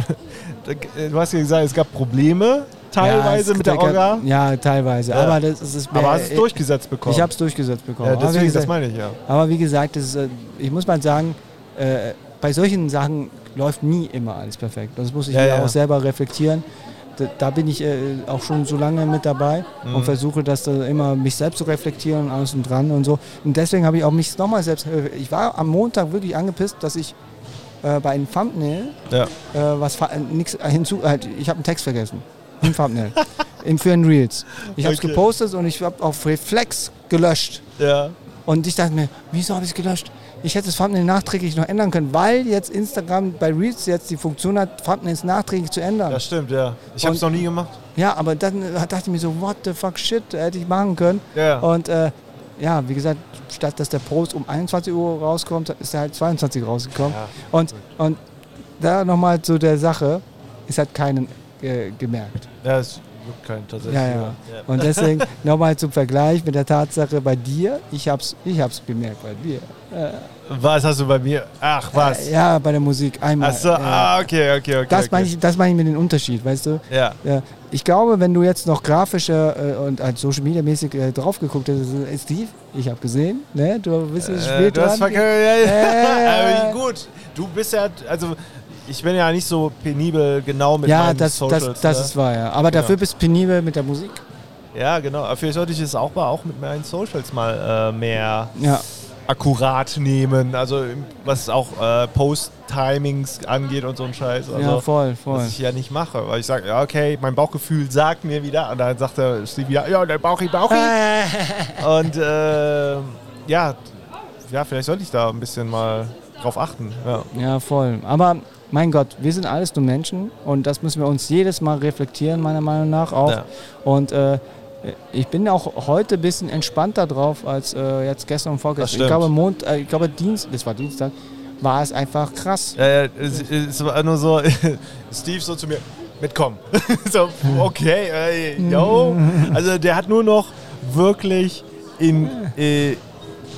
du hast ja gesagt, es gab Probleme teilweise Ja, es- mit der Orga, Ja, teilweise. Ja. Aber das ist. aber hast es äh, durchgesetzt bekommen. Ich habe es durchgesetzt bekommen. ja, deswegen, das gesagt, meine ich ja. aber wie gesagt, das ist, äh, ich muss mal sagen, äh, bei solchen Sachen läuft nie immer alles perfekt. Das muss ich Ja, mir ja. auch selber reflektieren. Da, da bin ich äh, auch schon so lange mit dabei Mhm. und versuche das da immer mich selbst zu reflektieren und alles und dran und so. Und deswegen habe ich auch mich nochmal selbst. äh, Ich war am Montag wirklich angepisst, dass ich äh, bei einem Thumbnail Ja. äh, was fa- äh, hinzu. Halt, ich habe einen Text vergessen. Im Thumbnail. Im, für ein Reels. Ich habe es Okay. gepostet und ich habe auf Reflex gelöscht. ja. Und ich dachte mir, wieso habe ich es gelöscht? Ich hätte das Thumbnail nachträglich noch ändern können, weil jetzt Instagram bei Reels jetzt die Funktion hat, Thumbnails nachträglich zu ändern. Das stimmt, ja. Ich habe es noch nie gemacht. Ja, aber dann äh, dachte ich mir so, what the fuck shit, hätte ich machen können. Ja. Und äh, ja, wie gesagt, statt dass der Post um 21 Uhr rauskommt, ist er halt 22 Uhr rausgekommen. Ja. Und, und da nochmal zu der Sache, es hat keinen äh, gemerkt. Ja, es wird kein tatsächlich. Ja, ja. Und deswegen nochmal zum Vergleich mit der Tatsache bei dir, ich hab's, ich hab's bemerkt bei dir. Was hast du bei mir? Ach, was? Äh, Ja, bei der Musik einmal. Achso, äh, ah, okay, okay, okay. das okay. meine ich, das meine ich mit dem Unterschied, weißt du? Ja. Ja, ich glaube, wenn du jetzt noch grafischer äh, und halt Social Media mäßig äh, drauf geguckt hättest, äh, Steve, ich habe gesehen, ne? Du bist äh, Äh, spät du hast dran. verkehrt. Äh. Aber gut, du bist ja, also ich bin ja nicht so penibel genau mit ja, meinen das, Socials. das, das ne? ist wahr, ja. Aber dafür Genau. bist du penibel mit der Musik. Ja, genau. Aber vielleicht sollte ich es auch mal auch mit meinen Socials mal äh, mehr Ja. akkurat nehmen. Also was auch äh, Post-Timings angeht und so ein Scheiß. Also, ja, voll, voll. Was ich ja nicht mache, weil ich sage, ja, okay, mein Bauchgefühl sagt mir wieder. Und dann sagt der Steve wieder, ja, der Bauchi, Bauchi. Und äh, ja, ja, vielleicht sollte ich da ein bisschen mal drauf achten. Ja. Ja, voll. Aber mein Gott, wir sind alles nur Menschen und das müssen wir uns jedes Mal reflektieren, meiner Meinung nach auch. Ja. Und äh, ich bin auch heute ein bisschen entspannter drauf als äh, jetzt gestern und vorgestern. Ich glaube, Mond, äh, ich glaube Dienst, das war Dienstag, war es einfach krass. Ja, ja, es, es war nur so, Steve so zu mir, mitkommen. so, okay, yo. Also der hat nur noch wirklich in äh,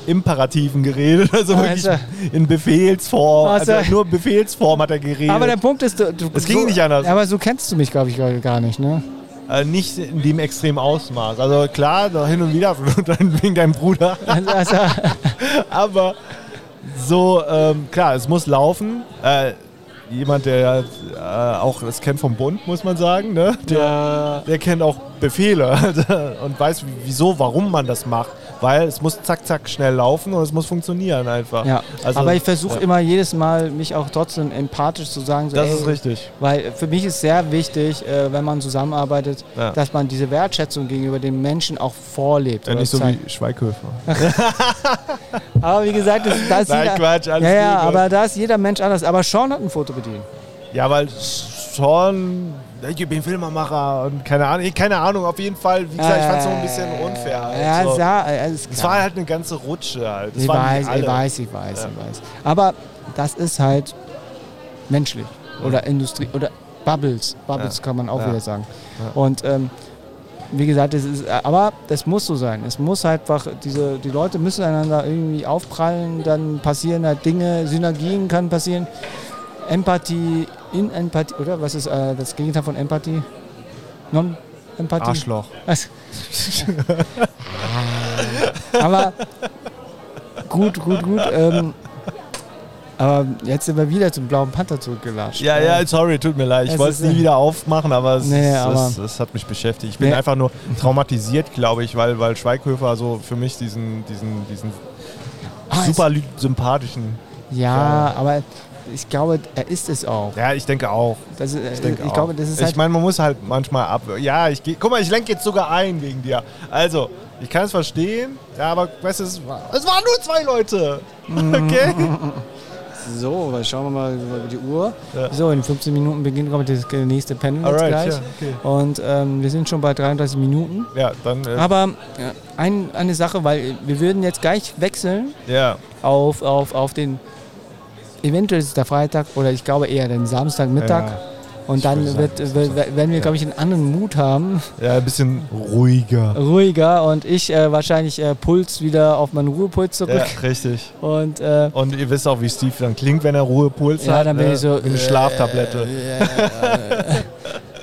Imperativen geredet, also wirklich Also- in Befehlsform. Also Also- nur Befehlsform hat er geredet. Aber der Punkt ist, du, du, Es ging so, nicht anders. Aber so kennst du mich, glaube ich, gar- nicht, ne? äh, nicht in dem extremen Ausmaß. Also klar, hin und wieder, dann wegen deinem Bruder. Also, also, Aber so, ähm, klar, es muss laufen. Äh, jemand, der äh, auch das kennt vom Bund, muss man sagen, ne? der, der kennt auch Befehle und weiß wieso, warum man das macht. Weil es muss zack, zack schnell laufen und es muss funktionieren einfach. ja. Also, aber ich versuche ja. immer jedes Mal, mich auch trotzdem empathisch zu sagen, so, Das ey, ist richtig. Weil für mich ist sehr wichtig, äh, wenn man zusammenarbeitet, Ja. dass man diese Wertschätzung gegenüber dem Menschen auch vorlebt. Ja, nicht so zeigt. wie Schweighöfer. Aber wie gesagt, das, das ist Nein, jeder, Quatsch, alles ja, ja, aber da ist jeder Mensch anders. Aber Sean hat ein Foto bedient. Ja, weil schon, ich bin Filmemacher und keine Ahnung, keine Ahnung, auf jeden Fall, wie gesagt, ich fand es so ein bisschen unfair. Halt, Ja, so. es war, äh, es Es war halt eine ganze Rutsche halt. Das ich, weiß, ich weiß, ich weiß, Ja. ich weiß. Aber das ist halt menschlich. Oder Industrie, oder Bubbles. Bubbles Ja. kann man auch Ja. wieder sagen. Ja. Und ähm, wie gesagt, das ist, aber das muss so sein. Es muss halt einfach, diese, die Leute müssen einander irgendwie aufprallen, dann passieren halt Dinge, Synergien kann passieren. Empathie, in Empathie, oder was ist äh, das Gegenteil von Empathie? Non-Empathie? Arschloch. Aber gut, gut, gut. Ähm, aber jetzt sind wir wieder zum Blauen Panther zurückgelatscht. Ja, Äh, ja, sorry, tut mir leid. Ich wollte es ist, nie äh, wieder aufmachen, aber es, Nee, es, aber- es, es hat mich beschäftigt. Ich bin Nee. einfach nur traumatisiert, glaube ich, weil, weil Schweighöfer so für mich diesen, diesen, diesen Ah, super sympathischen. Ja, aber ich glaube, er ist es auch. Ja, ich denke auch. Das ist, Ich, denke ich auch. glaube, das ist halt. ich meine, man muss halt manchmal ab. Ja, ich gehe. Guck mal, ich lenke jetzt sogar ein wegen dir. Also, ich kann es verstehen, ja, aber weißt du, es, war- es waren nur zwei Leute. Okay? so, was schauen wir mal über die Uhr. Ja. So, in 15 Minuten beginnt, glaube ich, das nächste Panel jetzt Alright, gleich. ja, okay. Und ähm, wir sind schon bei 33 Minuten. Ja, dann. Äh, Aber äh, ein, eine Sache, weil wir würden jetzt gleich wechseln ja. auf, auf, auf den, eventuell ist es der Freitag oder ich glaube eher den Samstagmittag. Ja. Und dann wird, werden wir, glaube ich, einen anderen Mut haben, ja, ein bisschen ruhiger. ruhiger und ich äh, wahrscheinlich äh, Puls wieder auf meinen Ruhepuls zurück. Ja, richtig. Und äh, Und ihr wisst auch, wie Steve dann klingt, wenn er Ruhepuls Ja, hat. dann bin ne? ich so. Eine Schlaftablette.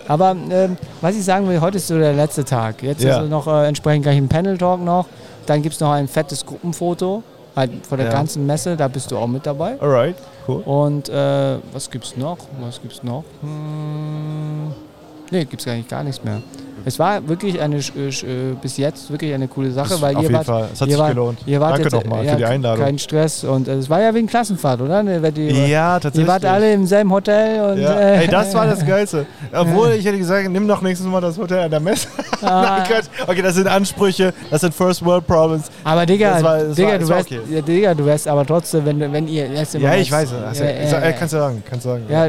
Aber ähm, was ich sagen will, heute ist so der letzte Tag. Jetzt Ja. ist noch äh, entsprechend gleich ein Panel-Talk noch. Dann gibt es noch ein fettes Gruppenfoto halt von der Ja. ganzen Messe. Da bist du auch mit dabei. Alright, cool. Und äh, was gibt's noch? Was gibt's noch? Hm, nee, gibt's eigentlich gar nichts mehr. Es war wirklich eine sch- äh, bis jetzt wirklich eine coole Sache, Das- weil auf ihr jeden wart, Fall. Es hat sich wart, gelohnt. Danke nochmal ja, für die Einladung. Kein Stress und äh, es war ja wie eine Klassenfahrt, oder? Ne, die, Ja, tatsächlich. Ihr wart alle im selben Hotel und Ja. äh, Ey, das war das Geilste. Obwohl, ich hätte gesagt, nimm doch nächstes Mal das Hotel an der Messe. Ah. Okay, das sind Ansprüche, das sind First World Problems. Aber Digga, Das war- das Digga, war- du wärst, okay. ja, Digga, du wärst aber trotzdem, wenn, wenn ihr jetzt im Ja, ich weiß. Also, ja, äh, kannst du sagen, kannst du sagen. ja,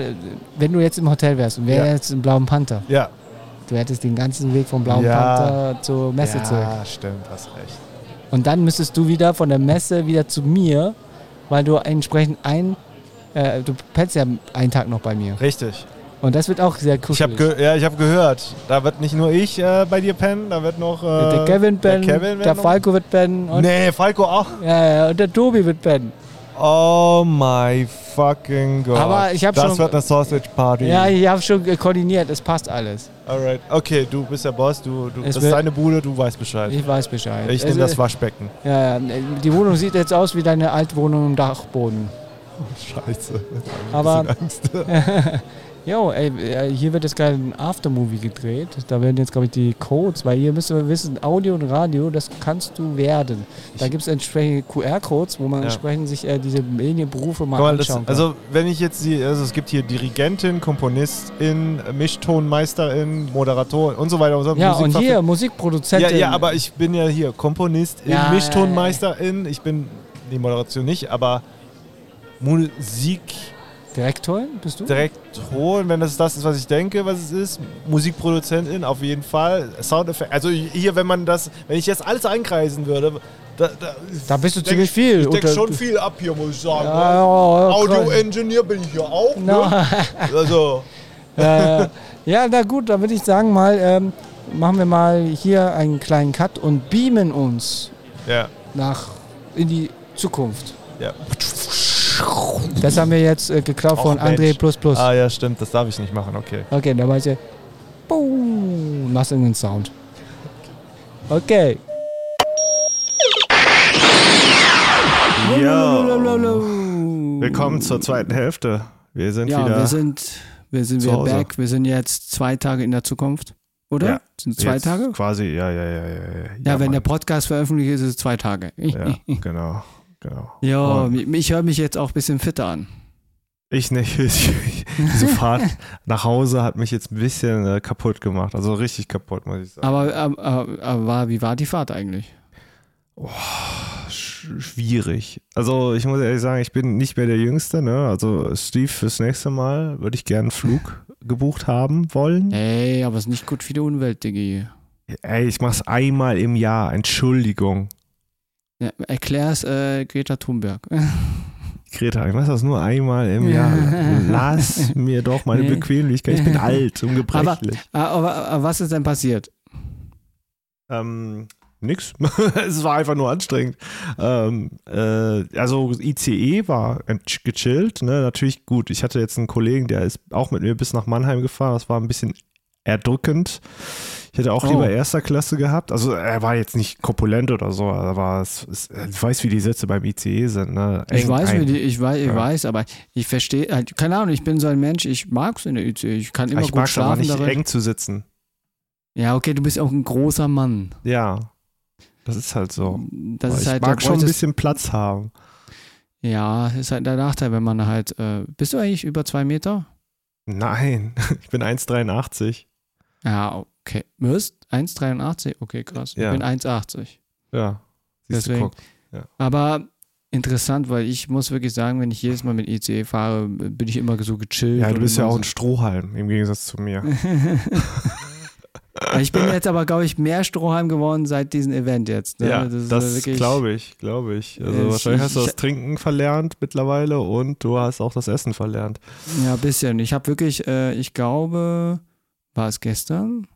wenn du jetzt im Hotel wärst und wäre jetzt im Blauen Panther, ja. Du hättest den ganzen Weg vom Blauen Ja. Panther zur Messe zurück. Ja, stimmt, hast recht. Und dann müsstest du wieder von der Messe wieder zu mir, weil du entsprechend ein, äh, du pennst ja einen Tag noch bei mir. Richtig. Und das wird auch sehr Ich habe ja, ich hab gehört, da wird nicht nur ich äh, bei dir pennen, da wird noch. Äh, der Kevin der, pennen, Kevin wird der Falco wird pennen und, Nee, Falco auch. ja, ja, und der Tobi wird pennen. Oh my fucking God. Aber ich hab das schon- wird eine Sausage Party. Ja, ich habe schon koordiniert, es passt alles. Alright. Okay, du bist der Boss, du, du das ist deine Bude, du weißt Bescheid. Ich, Ich weiß Bescheid. nehme Also, das Waschbecken. Ja, ja, die Wohnung sieht jetzt aus wie deine Altwohnung im Dachboden. Scheiße. Aber, Angst. jo, ey, äh, hier wird jetzt gerade ein Aftermovie gedreht. Da werden jetzt, glaube ich, die Codes, weil hier müsst ihr wissen, Audio und Radio, das kannst du werden. Da gibt es entsprechende QR-Codes, wo man Ja. entsprechend sich äh, diese Medienberufe mal Guck mal, das, anschauen kann. also wenn ich jetzt die, also es gibt hier Dirigentin, Komponistin, Mischtonmeisterin, Moderatorin und so weiter und so ja, und hier Ja, Musikproduzentin. ja, aber ich bin ja hier Komponistin, Ja, Mischtonmeisterin, ich bin die Moderation nicht, aber Musikdirektorin, Direktorin bist du? wenn das das ist, was ich denke, was es ist, Musikproduzentin auf jeden Fall, Soundeffekt, also hier, wenn man das, wenn ich jetzt alles einkreisen würde, da, da, Da bist du denk ziemlich ich- viel. Ich denke unter- schon viel ab hier, muss ich sagen. Ja, ne? ja, ja, Audio-Engineer bin ich hier auch. Na, Ne? Also, äh, ja, na gut, dann würde ich sagen mal, ähm, machen wir mal hier einen kleinen Cut und beamen uns ja. nach in die Zukunft. ja. Das haben wir jetzt äh, geklaut Och, von André Mensch. Plus Plus. Ah ja, stimmt, das darf ich nicht machen, okay. Okay, dann machst du Boom, machst irgendeinen Sound. Okay. Willkommen zur zweiten Hälfte. Wir sind Ja, wieder wir sind, wir sind wieder back. Wir sind jetzt zwei Tage in der Zukunft. Oder? Ja, Sind zwei Tage? Quasi, ja, ja, ja, ja. Ja, Ja, wenn der Mann. Podcast veröffentlicht ist, ist es zwei Tage. Ja, genau, genau. Ja, ich, ich höre mich jetzt auch ein bisschen fitter an. Ich nicht. Ich, diese Fahrt nach Hause hat mich jetzt ein bisschen äh, kaputt gemacht. Also richtig kaputt, muss ich sagen. Aber, aber, aber war, wie war die Fahrt eigentlich? Sch schwierig. Also ich muss ehrlich sagen, ich bin nicht mehr der Jüngste. Ne? Also Steve, fürs nächste Mal würde ich gerne einen Flug gebucht haben wollen. Ey, aber ist nicht gut für die Umwelt, Diggi. Ey, ich mach's einmal im Jahr. Entschuldigung. Ja, erklär's äh, Greta Thunberg. Greta, ich mach das nur einmal im Jahr. Lass mir doch meine Nee. Bequemlichkeit. Ich bin alt und gebrechlich. Ah, aber, aber was ist denn passiert? Ähm, nix. es war einfach nur anstrengend. Ähm, äh, also ICE war gechillt. Ne? Natürlich gut. Ich hatte jetzt einen Kollegen, der ist auch mit mir bis nach Mannheim gefahren. Das war ein bisschen erdrückend. Ich hätte auch Oh. lieber erster Klasse gehabt. Also er war jetzt nicht korpulent oder so, aber es, es, ich weiß, wie die Sitze beim ICE sind. Ne? Ich weiß, wie die, ich weiß, ich Ja. weiß, aber ich verstehe, halt, keine Ahnung, ich bin so ein Mensch, ich mag's in der ICE, ich kann immer ich gut mag es aber schlafen nicht eng zu sitzen. Ja, okay, du bist auch ein großer Mann. Ja, das ist halt so. Das Aber ich halt, mag schon ein bisschen Platz haben. Ja, ist halt der Nachteil, wenn man halt, äh, bist du eigentlich über zwei Meter? Nein, ich bin 1,83. Ja, okay. Müsst 1,83? Okay, krass. Ja. Ich bin 1,80. Ja, siehst Deswegen- du, guck. Aber interessant, weil ich muss wirklich sagen, wenn ich jedes Mal mit ICE fahre, bin ich immer so gechillt. Ja, du bist ja auch so- ein Strohhalm im Gegensatz zu mir. Ich bin jetzt aber, glaube ich, mehr Strohhalm geworden seit diesem Event jetzt. Ne? Ja, das, wirklich- glaube ich, glaube ich. Also Ich- wahrscheinlich hast du das Trinken verlernt mittlerweile und du hast auch das Essen verlernt. Ja, ein bisschen. Ich habe wirklich, äh, ich glaube, war es gestern?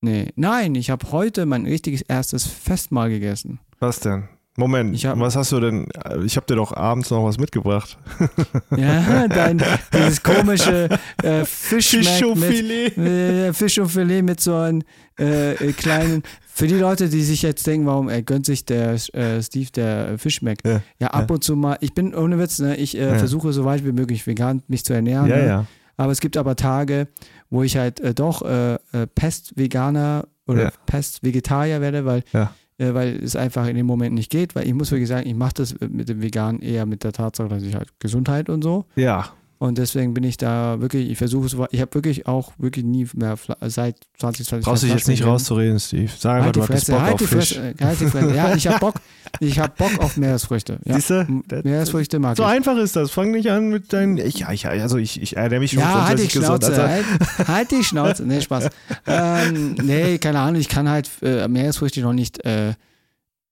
Nee, nein, ich habe heute mein richtiges erstes Festmahl gegessen. Was denn? Moment, hab- was hast du denn? Ich habe dir doch abends noch was mitgebracht. Ja, dein, dieses komische äh, Fischmeck mit, äh, Fisch und Filet mit so einem äh, äh, kleinen. Für die Leute, die sich jetzt denken, warum er gönnt sich der äh, Steve der Fischmeck. Ja, Ja, ab und zu mal. Ich bin ohne Witz, ne, ich äh, Ja. versuche so weit wie möglich vegan mich zu ernähren. Ja, ne? ja. Aber es gibt aber Tage, wo ich halt äh, doch äh, äh, Pest-Veganer oder Ja. Pest-Vegetarier werde, weil, Ja. äh, weil es einfach in dem Moment nicht geht. Weil ich muss wirklich sagen, ich mache das mit dem Vegan eher mit der Tatsache, dass ich halt Gesundheit und so. Ja, Und deswegen bin ich da wirklich, ich versuche es, ich habe wirklich auch wirklich nie mehr seit 2020. brauchst dich jetzt nicht rauszureden, Steve. Sag einfach, Halt du hattest Bock halt auf Fisch. Fresse, halt die Fresse. Ja, ich habe Bock. Ich habe Bock auf Meeresfrüchte. Ja. Siehst du? Meeresfrüchte mag So ich. einfach ist das. Fang nicht an mit deinen. Ich, ja, ich, also ich, ich ernähre mich schon Ja, halt die grundsätzlich gesund. Schnauze. Also, halt, halt die Schnauze. Nee, Spaß. ähm, nee, keine Ahnung. Ich kann halt äh, Meeresfrüchte noch nicht äh,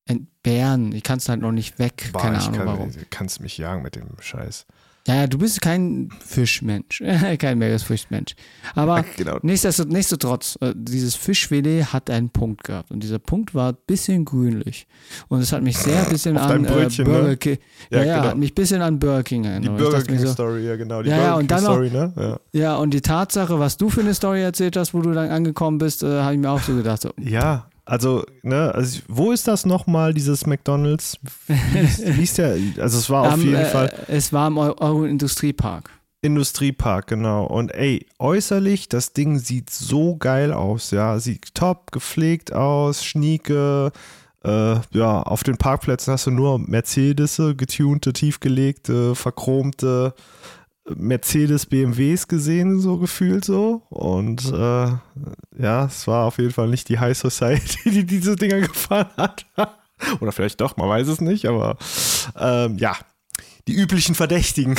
entbehren. Ich kann es halt noch nicht weg. boah, keine ich Ahnung kann, warum. kannst mich jagen mit dem Scheiß. Ja, du bist kein Fischmensch. kein Meeresfrüchtmensch. Aber Genau. nichtsdestotrotz, äh, dieses Fischfilet hat einen Punkt gehabt. Und dieser Punkt war ein bisschen grünlich. Und es hat mich sehr ein bisschen Auf an äh, Brötchen, Burger ne? King. Ja, Ja, genau. hat mich ein bisschen an Burger King erinnert. Die Burger King so, Story, ja genau. Die Ja, Burger und King Story, ne? Ja. Ja, und die Tatsache, was du für eine Story erzählt hast, wo du dann angekommen bist, äh, habe ich mir auch so gedacht. So, Ja, also, ne, also wo ist das nochmal, dieses McDonalds? Wie hieß der? Also es war auf jeden äh, Fall Es war im Eu- Euro-Industriepark. Industriepark, genau. Und ey, äußerlich, das Ding sieht so geil aus, ja. Sieht top gepflegt aus, schnieke. Äh, ja, auf den Parkplätzen hast du nur Mercedes, getunte, tiefgelegte, verchromte Mercedes BMWs gesehen, so gefühlt so. Und äh, ja, es war auf jeden Fall nicht die High Society, die diese Dinger gefahren hat. Oder vielleicht doch, man weiß es nicht, aber ähm, ja, die üblichen Verdächtigen.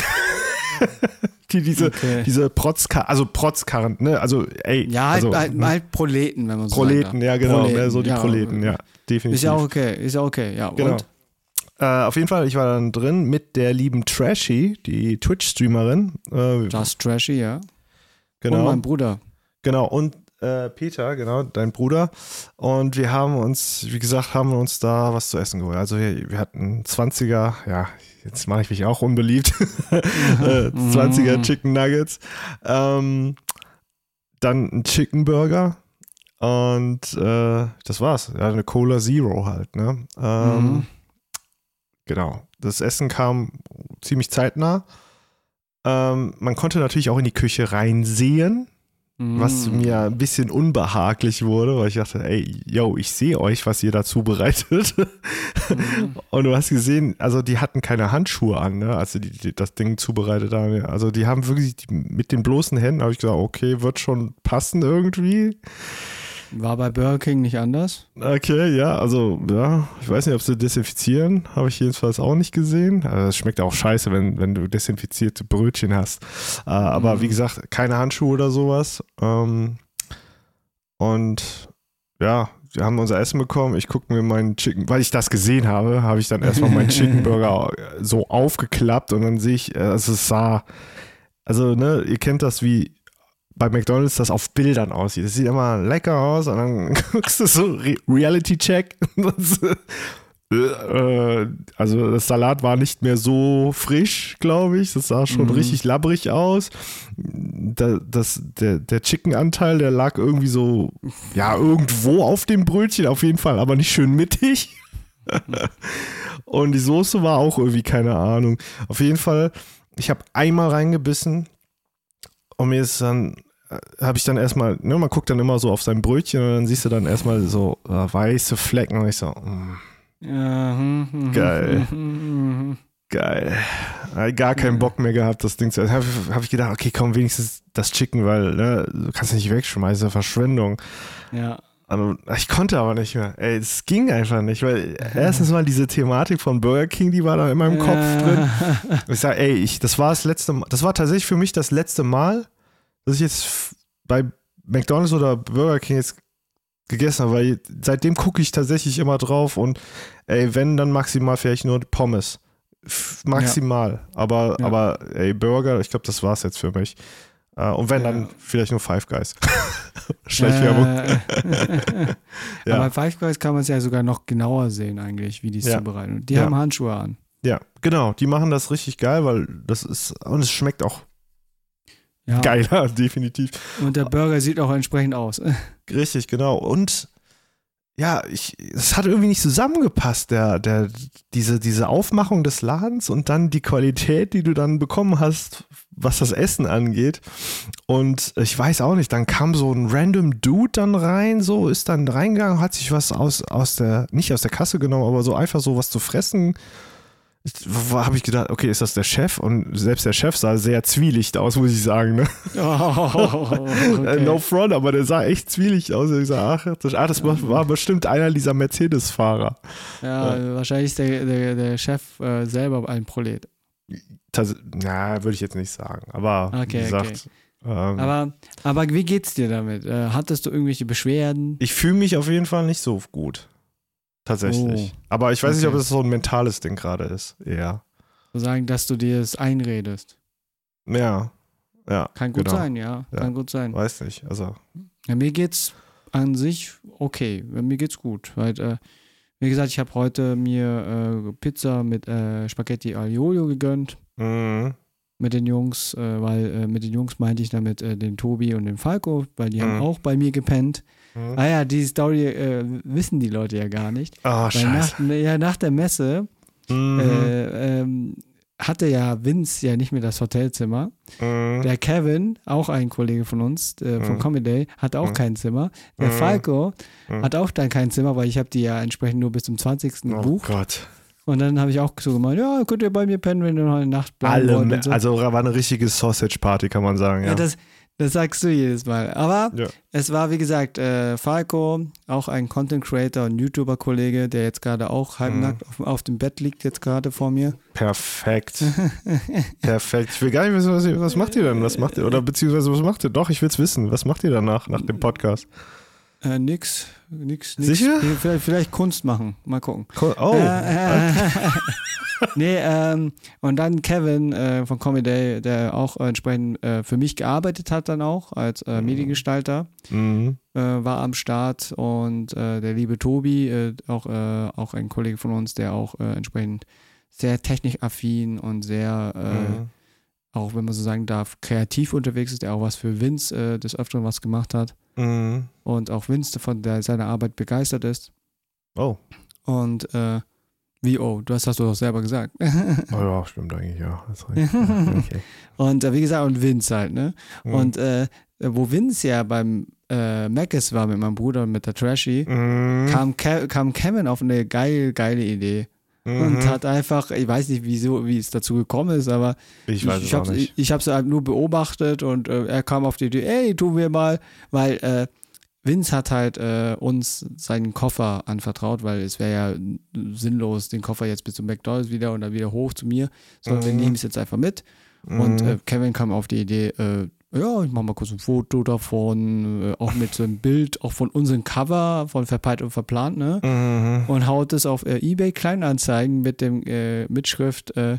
die diese, Okay. diese Protzkarren, also Protzkarren, ne? Also, ey. Ja, halt, also, halt, halt Proleten, wenn man so Proleten, ja, genau. Proleten, ne, so die ja. Proleten, ja. Definitiv. Ist ja auch okay, ist ja okay, ja. Genau. Und? Äh, auf jeden Fall, ich war dann drin mit der lieben Trashy, die Twitch-Streamerin. Äh, Just Trashy, ja. Und genau. mein Bruder. Genau, und äh, Peter, genau, dein Bruder. Und wir haben uns, wie gesagt, haben wir uns da was zu essen geholt. Also wir, wir hatten 20er, ja, jetzt mache ich mich auch unbeliebt, äh, 20er Chicken Nuggets. Ähm, dann ein Chicken Burger. Und äh, das war's. Ja, eine Cola Zero halt, ne? Ähm, Mhm. Genau. Das Essen kam ziemlich zeitnah. Ähm, man konnte natürlich auch in die Küche reinsehen was Mhm. mir ein bisschen unbehaglich wurde, weil ich dachte, ey, yo, ich sehe euch, was ihr da zubereitet. Mhm. Und du hast gesehen, also die hatten keine Handschuhe an, ne, als sie die, die, das Ding zubereitet haben. Also die haben wirklich die, mit den bloßen Händen, habe ich gesagt, okay, wird schon passen irgendwie. War bei Burger King nicht anders? Okay, ja, also, ja, ich weiß nicht, ob sie desinfizieren, habe ich jedenfalls auch nicht gesehen. Also, es schmeckt auch scheiße, wenn, wenn du desinfizierte Brötchen hast. Äh, aber wie gesagt, keine Handschuhe oder sowas. Ähm, und ja, wir haben unser Essen bekommen. Ich gucke mir meinen Chicken, weil ich das gesehen habe, habe ich dann erstmal meinen Chicken Burger so aufgeklappt und dann sehe ich, äh, also es sah, also, ne, ihr kennt das wie bei McDonalds das auf Bildern aussieht. Das sieht immer lecker aus und dann guckst du so Re Reality-Check. Äh, also das Salat war nicht mehr so frisch, glaube ich. Das sah schon Mhm. richtig labbrig aus. Da, das, der, der Chicken-Anteil, der lag irgendwie so, ja, irgendwo auf dem Brötchen, auf jeden Fall, aber nicht schön mittig. Und die Soße war auch irgendwie, keine Ahnung. Auf jeden Fall, ich habe einmal reingebissen und mir ist dann, habe ich dann erstmal, ne, man guckt dann immer so auf sein Brötchen und dann siehst du dann erstmal so äh, weiße Flecken und ich so, mm, Ja, hm, hm, Geil. hm, geil. Gar keinen Bock mehr gehabt, das Ding zu essen. Habe hab ich gedacht, okay, komm, wenigstens das Chicken, weil ne, du kannst nicht wegschmeißen, Verschwendung. Ja. Also, ich konnte aber nicht mehr. Ey, es ging einfach nicht, weil erstens mal diese Thematik von Burger King, die war da in meinem Kopf drin. Ich sag, ey, ich, das war das letzte Mal, das war tatsächlich für mich das letzte Mal, dass ich jetzt bei McDonalds oder Burger King jetzt gegessen habe, weil seitdem gucke ich tatsächlich immer drauf und ey, wenn, dann maximal vielleicht nur Pommes. Maximal. Aber, Ja. aber ey, Burger, ich glaube, das war's jetzt für mich. Äh, und wenn, Ja. dann vielleicht nur Five Guys. Schleichwerbung. Äh, Ja. Aber bei Five Guys kann man es ja sogar noch genauer sehen, eigentlich, wie die es Ja. zubereiten. Die Ja. haben Handschuhe an. Ja, genau. Die machen das richtig geil, weil das ist, und es schmeckt auch Ja. geiler, definitiv. Und der Burger sieht auch entsprechend aus. Richtig, genau. Und ja, ich, es hat irgendwie nicht zusammengepasst, der, der, diese, diese Aufmachung des Ladens und dann die Qualität, die du dann bekommen hast, was das Essen angeht. Und ich weiß auch nicht, dann kam so ein random Dude dann rein, so ist dann reingegangen, hat sich was aus, aus der, nicht aus der Kasse genommen, aber so einfach so was zu fressen. Habe ich gedacht, okay, ist das der Chef? Und selbst der Chef sah sehr zwielicht aus, muss ich sagen. Ne? Oh, okay. No front, aber der sah echt zwielicht aus. Ich sag, ach, das, ah, das war bestimmt einer dieser Mercedes-Fahrer. ja, wahrscheinlich ist der, der, der Chef äh, selber ein Prolet. Das- Na, würde ich jetzt nicht sagen. Aber wie Okay, gesagt, ähm, Aber, aber wie geht's dir damit? Äh, hattest du irgendwelche Beschwerden? ich fühle mich auf jeden Fall nicht so gut. Tatsächlich. Oh. Aber ich weiß nicht, ob Okay. es so ein mentales Ding gerade ist. Ja. Sagen, dass du dir das einredest. Ja. Ja. Kann gut genau. sein, ja. Ja. Kann gut sein. Weiß nicht. Also. Ja, mir geht's an sich okay. Mir geht's gut. Weil, äh, wie gesagt, ich habe heute mir äh, Pizza mit äh, Spaghetti Aglio gegönnt. Mhm. Mit den Jungs, äh, weil äh, mit den Jungs meinte ich damit äh, den Tobi und den Falco, weil die haben Mhm. auch bei mir gepennt. Mhm. Ah ja, die Story äh, wissen die Leute ja gar nicht. Ah, Weil nach, scheiße. ja, nach der Messe Mhm. äh, ähm, hatte ja Vince ja nicht mehr das Hotelzimmer. Mhm. Der Kevin, auch ein Kollege von uns, äh, von Mhm. Comedy Day, hat auch Mhm. kein Zimmer. Der Mhm. Falco Mhm. hat auch dann kein Zimmer, weil ich habe die ja entsprechend nur bis zum 20. Oh gebucht. Gott. Und dann habe ich auch so gemeint, ja, könnt ihr bei mir pennen, wenn ihr noch eine Nacht bleiben Alle, wollt. so. also war eine richtige Sausage-Party, kann man sagen. Ja. ja, das, das sagst du jedes Mal. Aber Ja. es war, wie gesagt, äh, Falco, auch ein Content Creator und YouTuber-Kollege, der jetzt gerade auch halbnackt Mhm. auf, auf dem Bett liegt, jetzt gerade vor mir. Perfekt. Perfekt. Ich will gar nicht wissen, was, ihr- was macht ihr denn? Was macht ihr? Oder beziehungsweise was macht ihr? Doch, ich will es wissen. Was macht ihr danach, nach dem Podcast? Äh, nix, nix, nix. Sicher? Vielleicht, vielleicht Kunst machen. Mal gucken. Oh. Äh, äh, nee, ähm, und dann Kevin äh, von Comedy Day, der auch entsprechend äh, für mich gearbeitet hat dann auch als äh, Mediengestalter, Mhm. äh, war am Start und äh, der liebe Tobi, äh, auch, äh, auch ein Kollege von uns, der auch entsprechend sehr technikaffin und sehr, Mhm. auch wenn man so sagen darf, kreativ unterwegs ist, der auch was für Vince äh, des Öfteren was gemacht hat Mhm. und auch Vince von der, seiner Arbeit begeistert ist. Oh. Und äh, wie, oh, das hast du doch selber gesagt. oh ja, stimmt eigentlich, ja. Okay. Und äh, wie gesagt, und Vince halt, ne? Mhm. Und äh, wo Vince ja beim äh, Mackes war mit meinem Bruder und mit der Trashy, Mhm. kam, Ke kam Kevin auf eine geil, geile Idee. Mhm. Und hat einfach, ich weiß nicht, wieso, wie es dazu gekommen ist, aber ich ich, ich habe es halt nur beobachtet und äh, er kam auf die Idee, ey, tun wir mal, weil äh, Vince hat halt äh, uns seinen Koffer anvertraut, weil es wäre ja sinnlos, den Koffer jetzt bis zum McDonalds wieder und dann wieder hoch zu mir, sondern wir Mhm. nehmen es jetzt einfach mit. Und Mhm. äh, Kevin kam auf die Idee, äh, ja, ich mache mal kurz ein Foto davon, äh, auch mit so einem Bild, auch von unserem Cover, von Verpeilt und Verplant, ne? Mhm. Und haut es auf äh, Ebay Kleinanzeigen mit dem äh, Mitschrift, äh,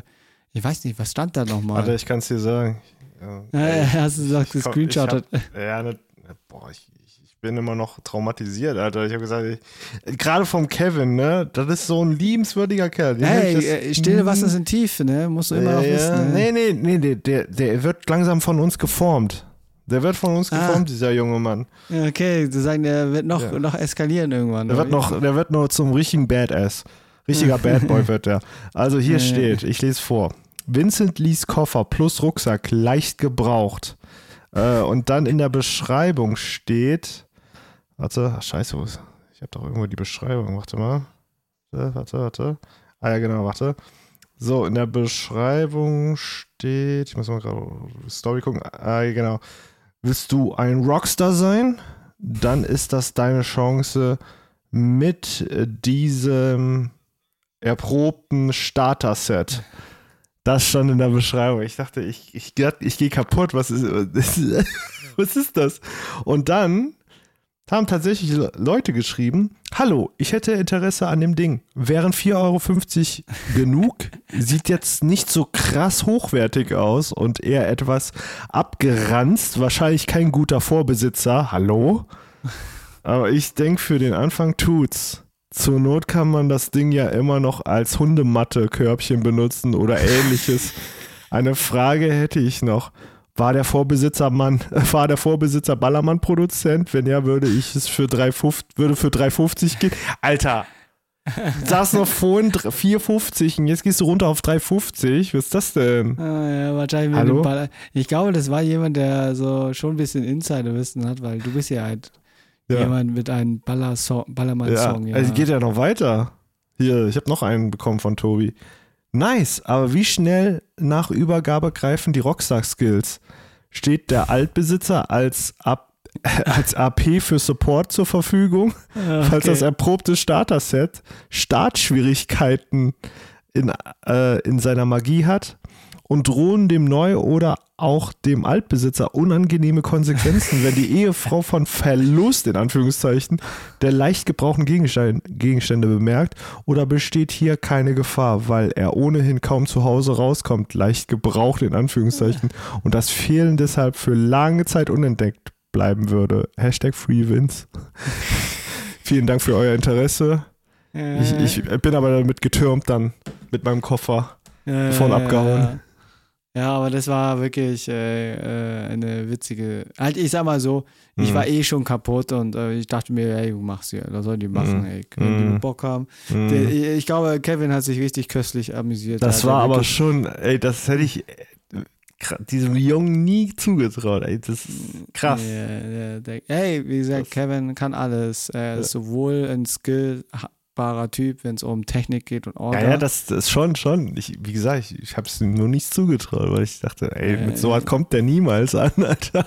ich weiß nicht, was stand da nochmal? Warte, ich kann es dir sagen. Ja, Äh, hast du gesagt, gescreenshottet? Ja, ne, boah, ich bin immer noch traumatisiert, Alter. Ich habe gesagt, ich, gerade vom Kevin, ne, das ist so ein liebenswürdiger Kerl. Den Hey, ich äh, stille Wasser sind tief, ne? Musst du immer noch ja, wissen. Nee, Ne? nee, nee, der, der, der wird langsam von uns geformt. Der wird von uns Ah. geformt, dieser junge Mann. Okay, du sagst, der wird noch, Ja. noch eskalieren irgendwann. Der wird noch, der wird noch zum richtigen Badass. Richtiger Bad Boy wird der. Also hier Ja. steht, ich lese vor. Vincent Lees Koffer plus Rucksack leicht gebraucht. Äh, und dann in der Beschreibung steht, warte, ach, scheiße, wo ist, ich habe doch irgendwo die Beschreibung, warte mal. Warte, warte, warte. Ah ja, genau, warte. So, in der Beschreibung steht, ich muss mal gerade Story gucken. Ah, ja, genau. Willst du ein Rockstar sein? Dann ist das deine Chance mit diesem erprobten Starter-Set. Das stand in der Beschreibung. Ich dachte, ich, ich, ich gehe kaputt. Was ist, was ist das? Und dann haben tatsächlich Le- Leute geschrieben: Hallo, ich hätte Interesse an dem Ding. Wären 4,50 Euro genug? Sieht jetzt nicht so krass hochwertig aus und eher etwas abgeranzt. Wahrscheinlich kein guter Vorbesitzer. Hallo? Aber ich denke, für den Anfang tut's. Zur Not kann man das Ding ja immer noch als Hundematte-Körbchen benutzen oder ähnliches. Eine Frage hätte ich noch. War der Vorbesitzer Mann, war der Vorbesitzer Ballermann-Produzent? Wenn ja, würde ich es für 3,50, würde für 3,50 gehen. Alter! Saß noch vorhin 3 4,50 und jetzt gehst du runter auf 3,50. Was ist das denn? Ah, ja, wahrscheinlich mit Hallo? dem Baller. Ich glaube, das war jemand, der so schon ein bisschen Insiderwissen hat, weil du bist ja halt Ja. jemand mit einem Baller Ja, Ballermann-Song. Ja, also geht ja noch weiter. Hier, ich habe noch einen bekommen von Tobi. Nice, aber wie schnell nach Übergabe greifen die Rockstar-Skills? Steht der Altbesitzer als, Ab als AP für Support zur Verfügung, falls das erprobte Starter-Set Startschwierigkeiten in, äh, in seiner Magie hat und drohen dem Neu- oder auch dem Altbesitzer unangenehme Konsequenzen, wenn die Ehefrau von Verlust, in Anführungszeichen, der leicht gebrauchten Gegenstein, Gegenstände bemerkt oder besteht hier keine Gefahr, weil er ohnehin kaum zu Hause rauskommt, leicht gebraucht, in Anführungszeichen, und das Fehlen deshalb für lange Zeit unentdeckt bleiben würde. Hashtag FreeWins. Vielen Dank für euer Interesse. Ich, ich bin aber damit getürmt dann mit meinem Koffer. Äh, voll abgehauen. Ja, aber das war wirklich äh, äh, eine witzige. Halt, ich sag mal so, ich Mhm. war eh schon kaputt und äh, ich dachte mir, ey, du machst ja, was sollen die machen, Mhm. ey, wenn Mhm. die Bock haben. Mhm. Der, ich, glaube, Kevin hat sich richtig köstlich amüsiert. Das war aber schon, ey, das hätte ich äh, diesem Jungen nie zugetraut, ey. Das ist krass. Ja, der, der, hey, wie gesagt, Das- Kevin kann alles. Er ist sowohl ein skillbarer Typ, wenn es um Technik geht und Ja, Orga. ja, das, das schon, schon. Ich, wie gesagt, ich, ich habe es ihm nur nicht zugetraut, weil ich dachte, ey, Äh, mit sowas kommt der niemals an, Alter.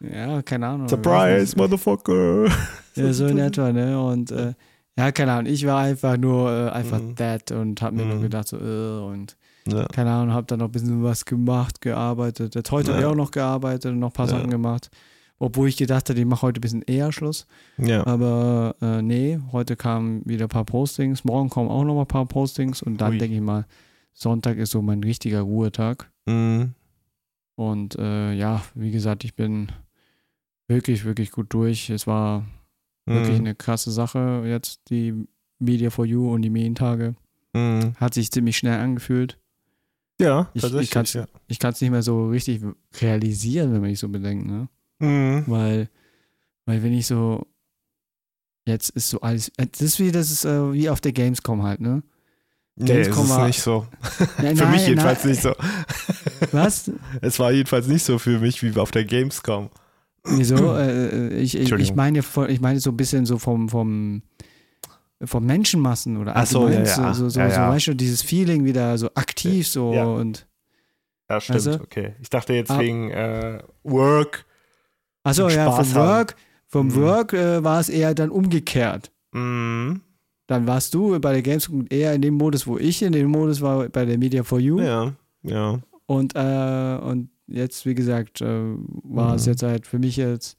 ja, keine Ahnung. Surprise, Motherfucker. Ja, so in etwa, ne? Und äh, ja, keine Ahnung, ich war einfach nur äh, einfach Mhm. that und hab mir nur Mhm. gedacht, so, äh, und Ja. keine Ahnung, hab dann noch ein bisschen was gemacht, gearbeitet. Jetzt heute Ja. habe ich auch noch gearbeitet und noch ein paar Ja. Sachen gemacht. Obwohl ich gedacht hatte, ich mache heute ein bisschen eher Schluss. ja. Aber äh, nee, heute kamen wieder ein paar Postings. Morgen kommen auch noch mal ein paar Postings. Und dann denke ich mal, Sonntag ist so mein richtiger Ruhetag. Mhm. Und äh, ja, wie gesagt, ich bin wirklich, wirklich gut durch. Es war wirklich Mhm. eine krasse Sache jetzt, die Media for You und die Medientage. Mhm. Hat sich ziemlich schnell angefühlt. Ja, Ich- ich tatsächlich. ja. Ich kann es nicht mehr so richtig realisieren, wenn man sich so bedenkt, ne? Mhm. Weil, weil wenn ich so, jetzt ist so alles, äh, das ist wie, das ist äh, wie auf der Gamescom halt, ne? Nee, es Gamescom ist nicht so. Nein, für mich nein, jedenfalls nein. nicht so. Was? Es war jedenfalls nicht so für mich wie auf der Gamescom. Wieso? Äh, äh, ich, ich, meine, ich meine so ein bisschen so vom, vom, vom Menschenmassen oder Ach so, ja, ja. so, so, Ja, so ja. weißt du, dieses Feeling wieder so aktiv so Ja. und Ja, stimmt. Also- okay. Ich dachte jetzt Ah. wegen äh, Work. Achso, ja, vom haben. Work, vom Mhm. Work äh, war es eher dann umgekehrt. Mhm. Dann warst du bei der Gamescom eher in dem Modus, wo ich in dem Modus war bei der Media for You. Ja, ja. Und, äh, und jetzt, wie gesagt, äh, war es Mhm. jetzt halt für mich jetzt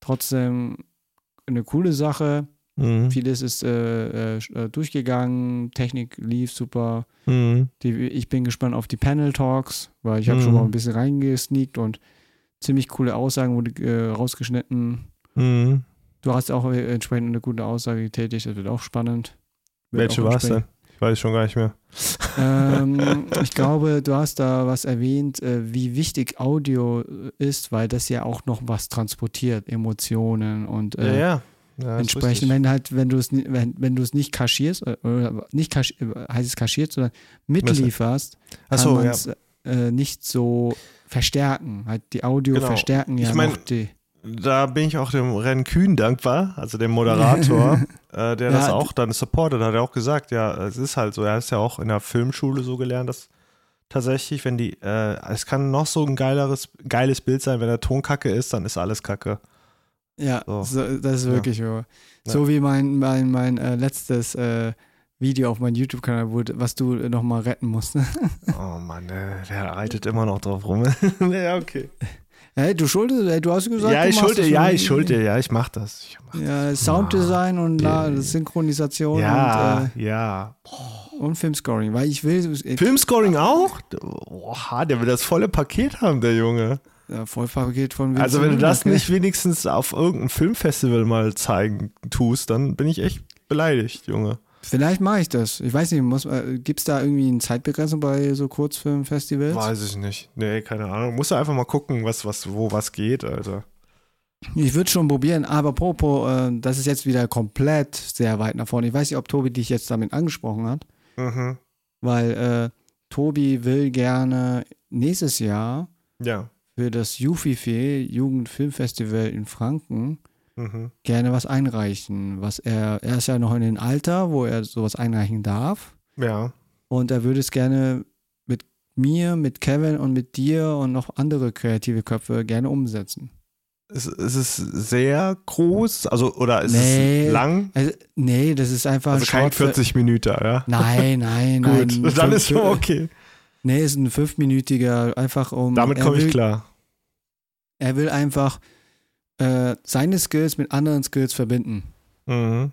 trotzdem eine coole Sache. Mhm. Vieles ist äh, äh, durchgegangen, Technik lief super. Mhm. Die, ich bin gespannt auf die Panel Talks, weil ich habe schon Mhm. mal ein bisschen reingesneakt und ziemlich coole Aussagen wurde äh, rausgeschnitten. Mhm. Du hast auch äh, entsprechend eine gute Aussage getätigt, das wird auch spannend. Wird Welche war es denn? Ich weiß schon gar nicht mehr. ähm, ich glaube, du hast da was erwähnt, äh, wie wichtig Audio ist, weil das ja auch noch was transportiert, Emotionen und äh, ja. ja ist entsprechend, wenn halt, wenn du es wenn, wenn du es nicht kaschierst, äh, oder nicht kasch, äh, heißt es kaschiert, sondern mitlieferst, kann Achso, man ja. es äh, nicht so verstärken. Halt die Audio Genau. verstärken ja Ich mein, die. Da bin ich auch dem Ren Kühn dankbar, also dem Moderator, äh, der das Ja, auch dann supportet, hat er auch gesagt, ja, es ist halt so, er ist ja auch in der Filmschule so gelernt, dass tatsächlich, wenn die, äh, es kann noch so ein geileres, geiles Bild sein, wenn der Ton kacke ist, dann ist alles kacke. Ja, So. so, das ist Ja. wirklich so. So wie mein, mein, mein äh, letztes äh, Video auf meinem YouTube-Kanal wurde, was du äh, nochmal retten musst. Oh Mann, äh, der reitet immer noch drauf rum. ja, okay. hey, du schuldest, hey, du hast gesagt, ja, du ich schulde, das ja, ich schulde, ja, ich mach das. Ich mach Ja, Sounddesign und La Ja. Synchronisation ja, und, ja. äh, und Filmscoring, weil ich will, äh, Filmscoring auch? Oha, der will das volle Paket haben, der Junge. ja, Vollpaket von Also wenn du Vincent, das okay. nicht wenigstens auf irgendeinem Filmfestival mal zeigen tust, dann bin ich echt beleidigt, Junge. Vielleicht mache ich das. Ich weiß nicht, muss, äh, gibt es da irgendwie eine Zeitbegrenzung bei so Kurzfilmfestivals? Weiß ich nicht. Nee, keine Ahnung. Musst du einfach mal gucken, was, was, wo was geht, Alter. Ich würde schon probieren, aber apropos, äh, das ist jetzt wieder komplett sehr weit nach vorne. Ich weiß nicht, ob Tobi dich jetzt damit angesprochen hat, Mhm. weil äh, Tobi will gerne nächstes Jahr Ja. für das Jufife Jugendfilmfestival in Franken Mhm. gerne was einreichen. Was er, er ist ja noch in dem Alter, wo er sowas einreichen darf. Ja. Und er würde es gerne mit mir, mit Kevin und mit dir und noch andere kreative Köpfe gerne umsetzen. Ist, ist es sehr groß? Also, oder ist Nee. es lang? Also, nee, das ist einfach Also ein kein Short Fi- 40 Minuten, ja? Nein, nein, nein. Gut, dann Fünf- ist schon okay. Nee, ist ein fünfminütiger, einfach um. Damit komme ich will- klar. Er will einfach äh, seine Skills mit anderen Skills verbinden. Mhm.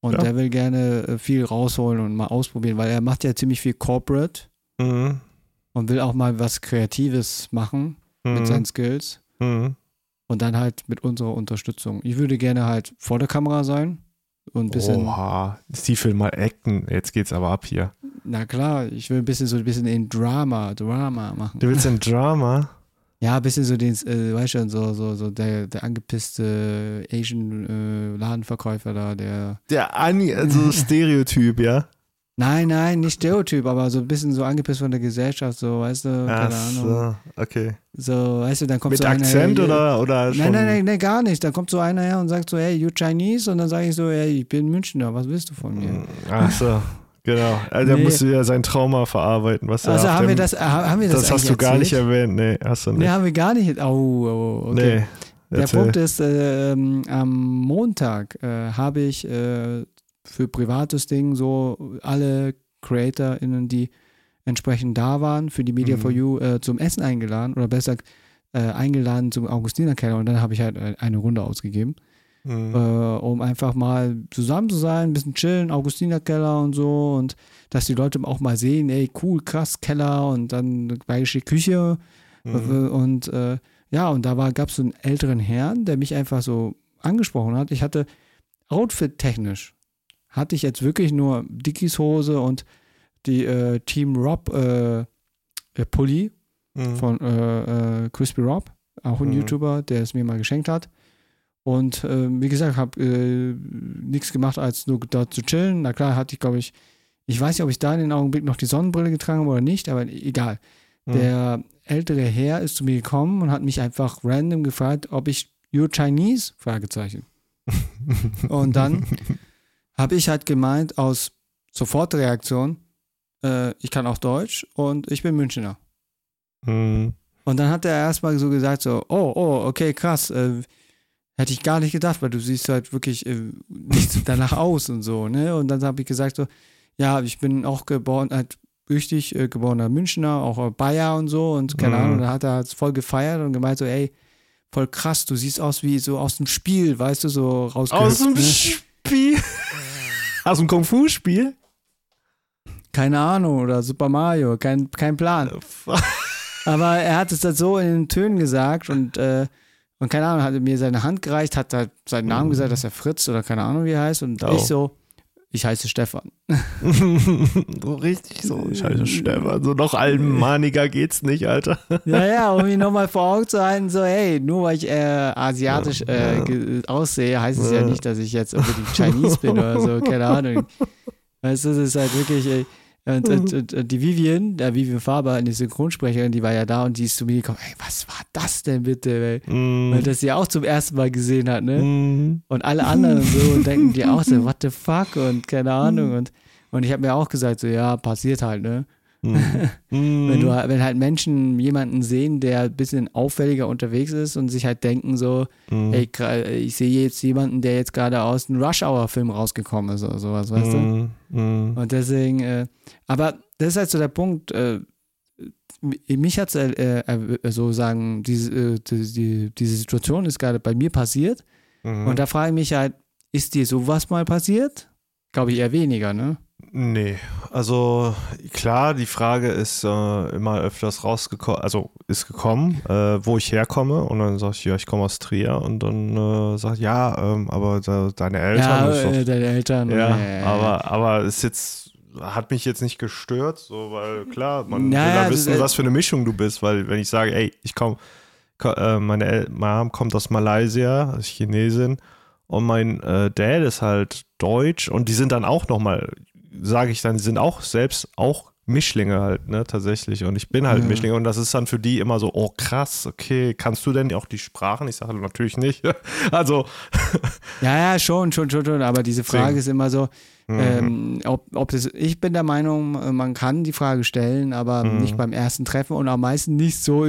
Und Ja. er will gerne äh, viel rausholen und mal ausprobieren, weil er macht ja ziemlich viel Corporate Mhm. und will auch mal was Kreatives machen mit seinen Mhm. Skills. Mhm. Und dann halt mit unserer Unterstützung. Ich würde gerne halt vor der Kamera sein und ein bisschen, Oha, Stiefel mal acten. Jetzt geht's aber ab hier. na klar, ich will ein bisschen so ein bisschen in Drama, Drama machen. Du willst ein Drama? Ja, ein bisschen so den, äh, weißt du, so, so, so der, der angepisste Asian äh, Ladenverkäufer da, der. Der Ani, also Stereotyp, ja? Nein, nein, nicht Stereotyp, aber so ein bisschen so angepisst von der Gesellschaft, so, weißt du, keine Ach Ahnung. so, okay. So, weißt du, dann kommt Mit so einer Akzent oder, oder schon? Nein, nein, nein, nein, gar nicht. Dann kommt so einer her und sagt so, hey, you Chinese? Und dann sage ich so, hey, ich bin Münchner, was willst du von mir? Ach so, genau. Also Nee. musste ja sein Trauma verarbeiten. Was er Also haben wir dem- das, ha- haben wir das Das hast du gar nicht erzählt? erwähnt. Nee, hast du nicht. Nee, haben wir gar nicht. Oh, oh okay. Nee. Der Erzähl. Punkt ist, ähm, am Montag äh, habe ich äh, für privates Ding so alle CreatorInnen, die entsprechend da waren, für die Media Mhm. for You äh, zum Essen eingeladen oder besser gesagt, äh, eingeladen zum Augustinerkeller und dann habe ich halt äh, eine Runde ausgegeben, Mhm. äh, um einfach mal zusammen zu sein, ein bisschen chillen, Augustinerkeller und so und dass die Leute auch mal sehen, ey, cool, krass, Keller und dann bayerische Küche Mhm. und äh, ja, und da gab es so einen älteren Herrn, der mich einfach so angesprochen hat. Ich hatte outfit-technisch, hatte ich jetzt wirklich nur Dickies Hose und die äh, Team Rob äh, äh, Pulli Mhm. von äh, äh, Crispy Rob, auch ein Mhm. YouTuber, der es mir mal geschenkt hat. Und äh, wie gesagt, habe äh, nichts gemacht, als nur dort zu chillen. Na klar, hatte ich, glaube ich, ich weiß nicht, ob ich da in den Augenblick noch die Sonnenbrille getragen habe oder nicht, aber egal. Mhm. Der ältere Herr ist zu mir gekommen und hat mich einfach random gefragt, ob ich You're Chinese? Fragezeichen. Und dann habe ich halt gemeint, aus Sofortreaktion, äh, ich kann auch Deutsch und ich bin Münchner. Mhm. Und dann hat er erstmal so gesagt, so, oh, oh, okay, krass, äh, hätte ich gar nicht gedacht, weil du siehst halt wirklich äh, nicht danach aus und so, ne? Und dann habe ich gesagt so, ja, ich bin auch geboren, halt richtig äh, geborener Münchner, auch äh, Bayer und so und keine Mhm. Ahnung, da hat er halt voll gefeiert und gemeint so, ey, voll krass, du siehst aus wie so aus dem Spiel, weißt du, so rausgehüpft. Aus dem ne? Spiel? Aus dem Kung-Fu-Spiel? Keine Ahnung, oder Super Mario, kein, kein Plan. Aber er hat es dann so in den Tönen gesagt und, äh, und keine Ahnung, hat mir seine Hand gereicht, hat halt seinen Namen gesagt, dass er Fritz oder keine Ahnung, wie er heißt. Und Oh. ich so, ich heiße Stefan. so richtig so. Scheiße, Stefan. So noch allmaniger geht's nicht, Alter. Ja, ja, um ihn nochmal vor Augen zu halten, so, hey, nur weil ich äh, asiatisch äh, ge- aussehe, heißt es ja Ja. nicht, dass ich jetzt unbedingt Chinese bin oder so, keine Ahnung. Weißt du, das ist halt wirklich, ey, und, und, und, und die Vivian, der Vivian Faber, die Synchronsprecherin, die war ja da und die ist zu mir gekommen, ey, was war das denn bitte, ey? Mhm. Weil das sie auch zum ersten Mal gesehen hat, ne? Mhm. Und alle anderen und so und denken die auch so, what the fuck und keine Ahnung. Und, und ich habe mir auch gesagt, so, ja, passiert halt, ne? Mhm. Wenn, du, wenn halt Menschen jemanden sehen, der ein bisschen auffälliger unterwegs ist und sich halt denken so, Mhm. ey, ich sehe jetzt jemanden, der jetzt gerade aus einem Rush-Hour-Film rausgekommen ist oder sowas, weißt du? Mhm. Mhm. Und deswegen, äh, aber das ist halt so der Punkt, äh, mich hat es äh, äh, so sagen, diese, äh, die, die, diese Situation ist gerade bei mir passiert Mhm. und da frage ich mich halt, ist dir sowas mal passiert? Glaube ich eher weniger, ne? Nee, also klar, die Frage ist äh, immer öfters rausgekommen, also ist gekommen, äh, wo ich herkomme. Und dann sag ich, ja, ich komme aus Trier. Und dann äh, sagt, ja, ähm, aber da, deine Eltern ja, doch äh, deine Eltern. Ja, äh, aber, aber ist jetzt, hat mich jetzt nicht gestört, so, weil klar, man Naja, will ja wissen, ist- was für eine Mischung du bist, weil wenn ich sage, ey, ich komme, äh, meine El Mom kommt aus Malaysia, ist Chinesin. Und mein äh, Dad ist halt Deutsch. Und die sind dann auch nochmal, sage ich dann, die sind auch selbst auch Mischlinge halt, ne, tatsächlich. Und ich bin halt Ja. Mischlinge und das ist dann für die immer so, oh krass, okay, kannst du denn auch die Sprachen? Ich sage natürlich nicht. also, Ja, ja, schon, schon, schon, schon. Aber diese Frage Deswegen. ist immer so, Mhm. Ähm, ob, ob das, ich bin der Meinung, man kann die Frage stellen, aber Mhm. nicht beim ersten Treffen und am meisten nicht so.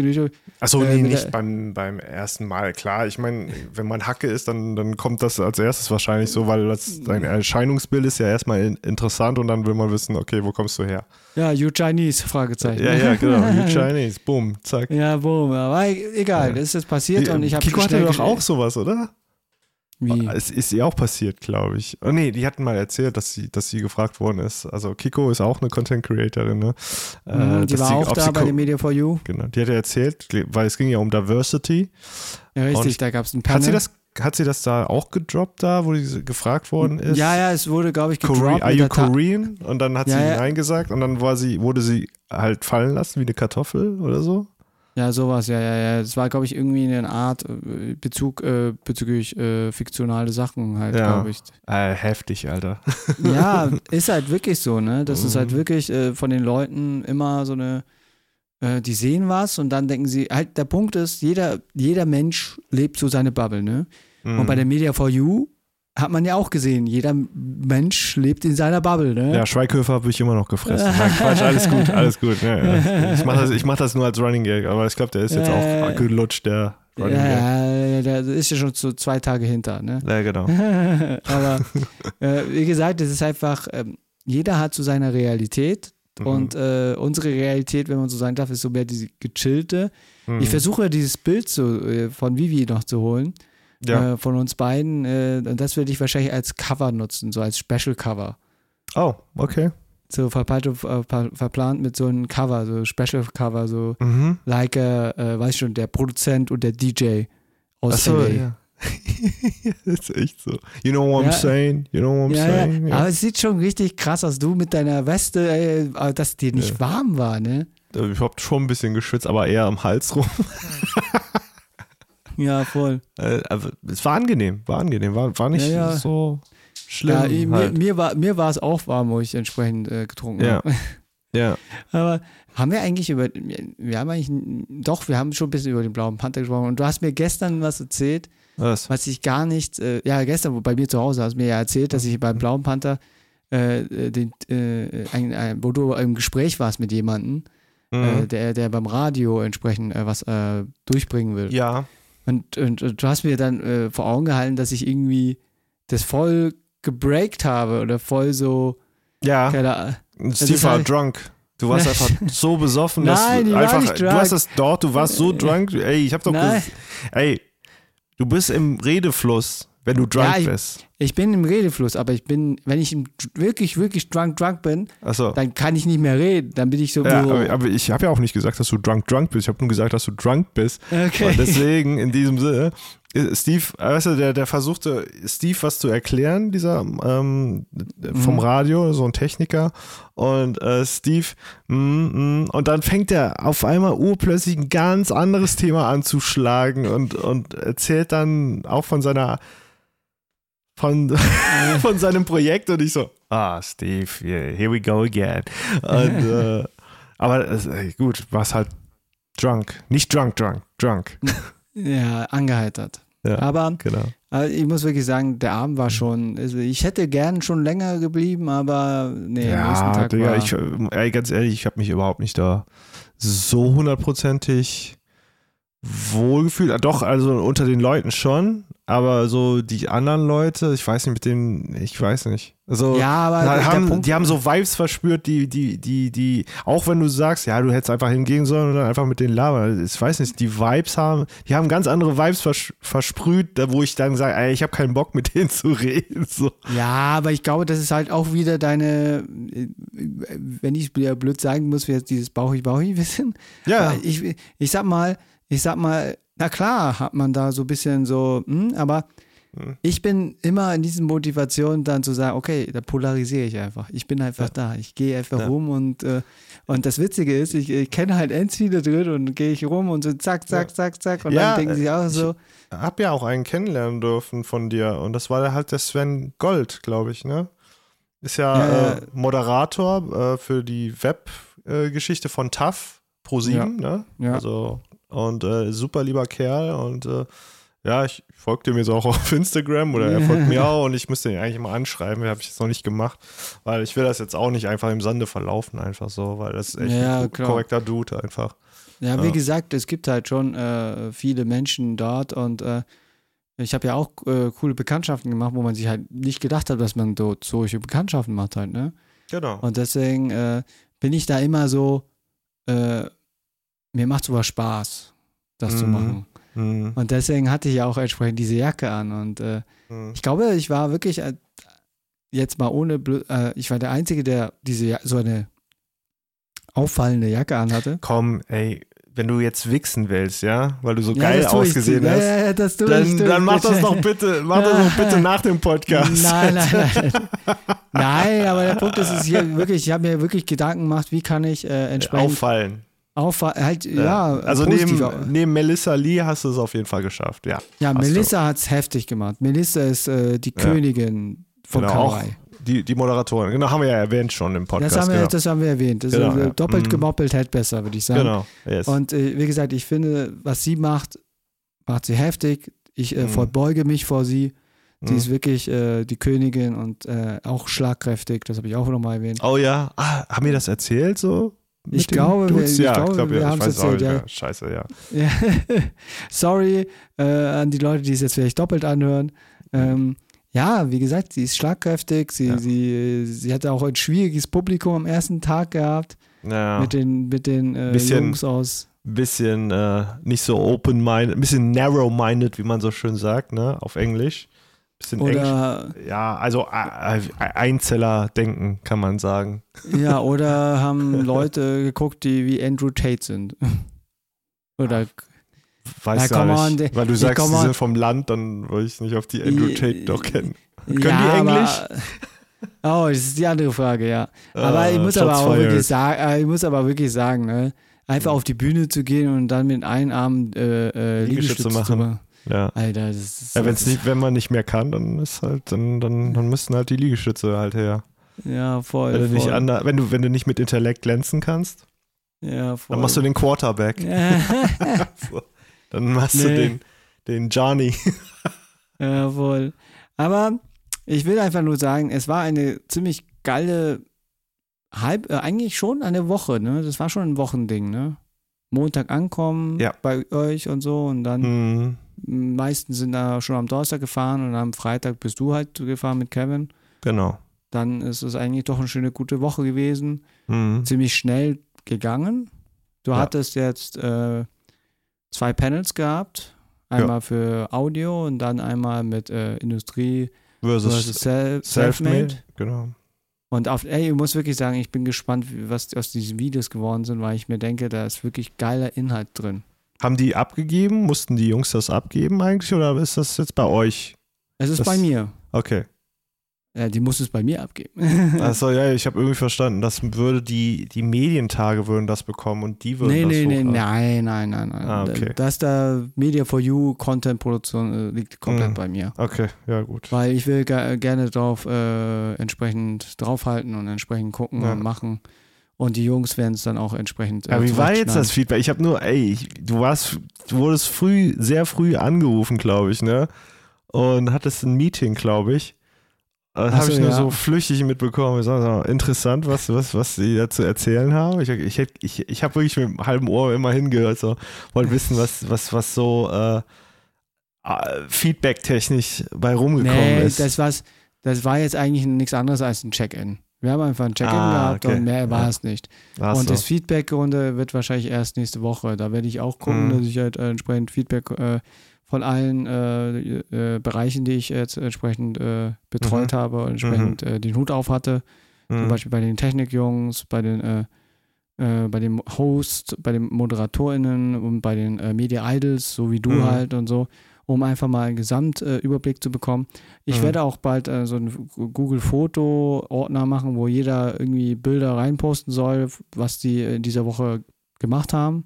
Achso, Äh, nee, nicht beim, beim ersten Mal. Klar, ich meine, wenn man Hacke ist, dann, dann kommt das als erstes wahrscheinlich so, weil das, dein Erscheinungsbild ist ja erstmal in, interessant und dann will man wissen, okay, wo kommst du her? Ja, you Chinese? Fragezeichen. Ja, ja, genau. You Chinese, boom, zack. Ja, boom. Aber egal, Ja. das ist jetzt passiert und ich habe Kiko hatte doch auch sowas, oder? Wie? Es ist ihr auch passiert, glaube ich. Oh nee, die hatten mal erzählt, dass sie, dass sie gefragt worden ist. Also Kiko ist auch eine Content Creatorin, ne? Mhm, die dass war sie- auch da bei dem Media for You. Genau, die hat ja erzählt, weil es ging ja um Diversity. Ja, richtig, Und da gab es ein Panel. Hat sie das, hat sie das da auch gedroppt da, wo sie gefragt worden ist? Ja, ja, es wurde, glaube ich, gedroppt. are you Korean? Und dann hat Ja, sie ja. Nein gesagt und dann war sie, wurde sie halt fallen lassen wie eine Kartoffel oder so. Ja, sowas, ja, ja, ja. Es war, glaube ich, irgendwie eine Art äh, Bezug äh, bezüglich äh, fiktionale Sachen halt, Ja. glaube ich. Äh, heftig, Alter. Ja, ist halt wirklich so, ne? Das ist halt Mhm. wirklich äh, von den Leuten immer so eine, äh, die sehen was und dann denken sie, halt, der Punkt ist, jeder, jeder Mensch lebt so seine Bubble, ne? Und Mhm. bei der Media for You hat man ja auch gesehen, jeder Mensch lebt in seiner Bubble, ne? Ja, Schweighöfer habe ich immer noch gefressen. Nein, Quatsch, alles gut, alles gut. Ja, ja. Ich mache das, ich mach das nur als Running Gag, aber ich glaube, der ist jetzt Ja, auch gelutscht, der ja, Running Gag. ja, der ist ja schon so zwei Tage hinter, ne? Ja, genau. Aber äh, wie gesagt, es ist einfach, ähm, jeder hat so seine Realität. Mhm. Und äh, unsere Realität, wenn man so sagen darf, ist so mehr diese gechillte. Mhm. Ich versuche dieses Bild so, äh, von Vivi noch zu holen, Ja. äh, von uns beiden. Äh, und das würde ich wahrscheinlich als Cover nutzen, so als Special Cover. Oh, okay. So verpeilt, und, äh, ver- verplant mit so einem Cover, so Special Cover, so Mhm. like, äh, äh, weiß schon, der Produzent und der DJ aus Achso, LA. ja. das ist echt so. You know what I'm Ja. saying? You know what I'm Ja, saying? ja. Aber es sieht schon richtig krass aus, du mit deiner Weste, äh, dass dir nicht warm war, ne? Ich hab schon ein bisschen geschwitzt, aber eher am Hals rum. Ja, voll. Äh, aber es war angenehm, war angenehm, war, war nicht Ja, ja. so schlimm. Ja, mir, halt. mir war mir war es auch warm, wo ich entsprechend äh, getrunken Ja. habe. ja. Aber haben wir eigentlich über, wir haben eigentlich, doch, wir haben schon ein bisschen über den blauen Panther gesprochen und du hast mir gestern was erzählt, Was? was ich gar nicht, äh, ja, gestern bei mir zu Hause hast du mir ja erzählt, dass ich beim blauen Panther, äh, äh, den, äh, ein, ein, wo du im Gespräch warst mit jemandem, äh, Mhm. der, der beim Radio entsprechend äh, was äh, durchbringen will. ja. Und, und, und du hast mir dann äh, vor Augen gehalten, dass ich irgendwie das voll gebreakt habe oder voll so, Ja. keine. Steve war heißt- drunk. Du warst einfach so besoffen, dass Nein, du einfach. Du hast das dort, du warst so drunk. Ey, ich hab doch Ey, du bist im Redefluss, wenn du drunk Ja, ich- bist. Ich bin im Redefluss, aber ich bin, wenn ich wirklich, wirklich drunk, drunk bin, Achso. dann kann ich nicht mehr reden. Dann bin ich so. Ja, aber, aber ich habe ja auch nicht gesagt, dass du drunk drunk bist. Ich habe nur gesagt, dass du drunk bist. okay. Und deswegen, in diesem Sinne, äh, Steve, weißt du, der, der versuchte, Steve was zu erklären, dieser ähm, vom Mhm. Radio, so ein Techniker. Und äh, Steve, mm, mm, und dann fängt er auf einmal urplötzlich ein ganz anderes Thema anzuschlagen und, und erzählt dann auch von seiner von, von seinem Projekt und ich so, ah, Steve, yeah, here we go again. Und, äh, aber äh, gut, war's halt drunk. Nicht drunk, drunk, drunk. ja, angeheitert. Ja, Aber genau. äh, ich muss wirklich sagen, der Abend war schon. Also ich hätte gern schon länger geblieben, aber nee, am nächsten Ja, Tag Digga, war. ich, ey, ganz ehrlich, ich habe mich überhaupt nicht da so hundertprozentig wohlgefühlt. Ah, Doch, also unter den Leuten schon, aber so die anderen Leute, ich weiß nicht, mit denen, ich weiß nicht. Also, ja, aber haben, Punkt, die haben so Vibes verspürt, die, die, die, die, auch wenn du sagst, ja, du hättest einfach hingehen sollen und dann einfach mit denen labern. Ich weiß nicht, die Vibes haben, die haben ganz andere Vibes vers versprüht, da wo ich dann sage, ey, ich habe keinen Bock mit denen zu reden. So. Ja, aber ich glaube, das ist halt auch wieder deine, äh, wenn ich wieder blöd sagen muss, wie jetzt dieses Bauchig-Bauchig wissen. Ja, Ich, ich sag mal, ich sag mal, na klar hat man da so ein bisschen so, hm, aber Hm. ich bin immer in diesen Motivationen dann zu sagen, okay, da polarisiere ich einfach. Ich bin einfach da. Ich gehe einfach Ja. rum und, äh, und das Witzige ist, ich, ich kenne halt Endzwiele drin und gehe ich rum und so zack, zack, Ja. zack, zack. Und Ja, dann denken sie auch ich- so, hab ja auch einen kennenlernen dürfen von dir und das war halt der Sven Gold, glaube ich, ne? Ist ja, Ja, ja. Äh, Moderator äh, für die Web-Geschichte von TAF Pro7, ne? Ja. Also und äh, super lieber Kerl und äh, Ja, ich folge dem jetzt auch auf Instagram oder er folgt mir auch und ich müsste ihn eigentlich mal anschreiben, habe ich jetzt noch nicht gemacht, weil ich will das jetzt auch nicht einfach im Sande verlaufen, einfach so, weil das ist echt Ja, ein klar. korrekter Dude einfach. Ja, wie Ja. gesagt, es gibt halt schon äh, viele Menschen dort und äh, ich habe ja auch äh, coole Bekanntschaften gemacht, wo man sich halt nicht gedacht hat, dass man dort solche Bekanntschaften macht halt, ne? Genau. Und deswegen äh, bin ich da immer so, äh, mir macht sowas Spaß, das zu Mhm. machen. Mhm. Und deswegen hatte ich ja auch entsprechend diese Jacke an und äh, Mhm. ich glaube, ich war wirklich äh, jetzt mal ohne, äh, ich war der Einzige, der diese ja so eine auffallende Jacke anhatte. Komm, ey, wenn du jetzt wichsen willst, ja, weil du so Ja, geil ich. ausgesehen hast, Ja, ja, das tue ich, dann, tue dann ich. mach das doch bitte, mach das doch bitte nach dem Podcast. Nein, nein, nein. nein, aber der Punkt ist, ist hier wirklich, ich habe mir wirklich Gedanken gemacht, wie kann ich äh, entsprechend Auffallen. Auffallen, halt, ja, also positiv neben, neben Melissa Lee hast du es auf jeden Fall geschafft, ja. ja, Melissa hat es heftig gemacht. Melissa ist äh, die Ja. Königin von Genau, Kawaii. die, die Moderatorin. Genau, haben wir ja erwähnt schon im Podcast. Das haben, wir, genau. das haben wir erwähnt. Das Genau, ist, äh, ja. doppelt Mhm. gemoppelt hält besser, würde ich sagen. genau, yes. Und äh, wie gesagt, ich finde, was sie macht, macht sie heftig. Ich äh, Mhm. verbeuge mich vor sie. Sie Mhm. ist wirklich äh, die Königin und äh, auch schlagkräftig. Das habe ich auch nochmal erwähnt. Oh ja, ah, haben wir das erzählt so? Ich glaube, wir- Dudes? ja, ich glaube, wir ja, weiß auch erzählt, nicht ja. Scheiße, ja. Ja. Sorry äh, an die Leute, die es jetzt vielleicht doppelt anhören. Ähm, ja, wie gesagt, sie ist schlagkräftig. Sie, Ja. sie, sie hatte auch ein schwieriges Publikum am ersten Tag gehabt Ja, mit den, mit den äh, Bisschen- Jungs aus. bisschen äh, nicht so open-minded, ein bisschen narrow-minded, wie man so schön sagt, ne, auf Englisch. Bisschen eng. Oder, Ja, also äh, Einzeller-Denken, kann man sagen. ja, oder haben Leute geguckt, die wie Andrew Tate sind. Oder Weiß Ja, gar on, nicht. der- Weil du ja, sagst, die on. sind vom Land, dann wollte ich nicht auf die Andrew Tate doch kennen. Können die Englisch? Aber, oh, das ist die andere Frage, ja. Aber Äh, ich muss Shots aber auch fired. wirklich sagen, äh, ich muss aber wirklich sagen, ne, einfach Mhm. auf die Bühne zu gehen und dann mit einem Arm äh, äh, Liegestütze Liegestütze zu machen. Ja. Alter, das ist. Ja, wenn's nicht, wenn man nicht mehr kann, dann ist halt, dann, dann, dann müssten halt die Liegestütze halt her. ja, voll. Wenn du, nicht voll. ander, wenn, du, wenn du nicht mit Intellekt glänzen kannst, ja, voll. dann machst du den Quarterback. So. Dann machst du Nee. den, den Johnny. ja, voll. Aber ich will einfach nur sagen, es war eine ziemlich geile, halb, äh, eigentlich schon eine Woche, ne? Das war schon ein Wochending, ne? Montag ankommen Ja. bei euch und so und dann Hm, Die meisten sind da schon am Donnerstag gefahren und am Freitag bist du halt gefahren mit Kevin. genau. Dann ist es eigentlich doch eine schöne, gute Woche gewesen. Hm. Ziemlich schnell gegangen. Du Ja. hattest jetzt äh, zwei Panels gehabt. Einmal für Audio und dann einmal mit äh, Industrie Versus, versus Self- Selfmade. Selfmade. Genau. Und auf, ey, ich muss wirklich sagen, ich bin gespannt, was aus diesen Videos geworden sind, weil ich mir denke, da ist wirklich geiler Inhalt drin. Haben die abgegeben? Mussten die Jungs das abgeben eigentlich oder ist das jetzt bei euch? Es ist Das- bei mir. Okay. Ja, die muss es bei mir abgeben. Achso, ja, ich habe irgendwie verstanden, das würde die, die Medientage würden das bekommen und die würden Nee, das nee, nee, nein, nein, nein, nein. Ah, okay. Das da Media for You Content Produktion äh, liegt komplett Mhm. bei mir. Okay, ja gut. Weil ich will ge gerne drauf äh, entsprechend draufhalten und entsprechend gucken Ja. und machen. Und die Jungs werden es dann auch entsprechend. Ja, wie war jetzt das Feedback? Ich habe nur, ey, ich, du warst, du wurdest früh, sehr früh angerufen, glaube ich, ne? Und hattest ein Meeting, glaube ich. Das habe ich nur ja. so flüchtig mitbekommen. Sag, so, interessant, was, was, was sie da zu erzählen haben. Ich, ich, ich, ich habe wirklich mit einem halben Ohr immer hingehört, so wollte wissen, was, was, was so äh, äh, Feedback-technisch bei rumgekommen Nee, ist. das, war's, das war jetzt eigentlich nichts anderes als ein Check-in. Wir haben einfach ein Check-in Ah, gehabt okay. und mehr war Ja. es nicht. Ach und so. das Feedback-Runde wird wahrscheinlich erst nächste Woche. Da werde ich auch gucken, Mhm. dass ich halt entsprechend Feedback äh, von allen äh, äh, Bereichen, die ich jetzt entsprechend äh, betreut Mhm. habe und entsprechend äh, den Hut auf hatte. Zum Mhm. Beispiel bei den Technikjungs, bei den äh, bei dem Host, bei den ModeratorInnen und bei den Media Idols, so wie du Mhm. halt und so, um einfach mal einen Gesamtüberblick äh, zu bekommen. Ich Mhm. werde auch bald äh, so einen Google-Foto-Ordner machen, wo jeder irgendwie Bilder reinposten soll, was die in dieser Woche gemacht haben,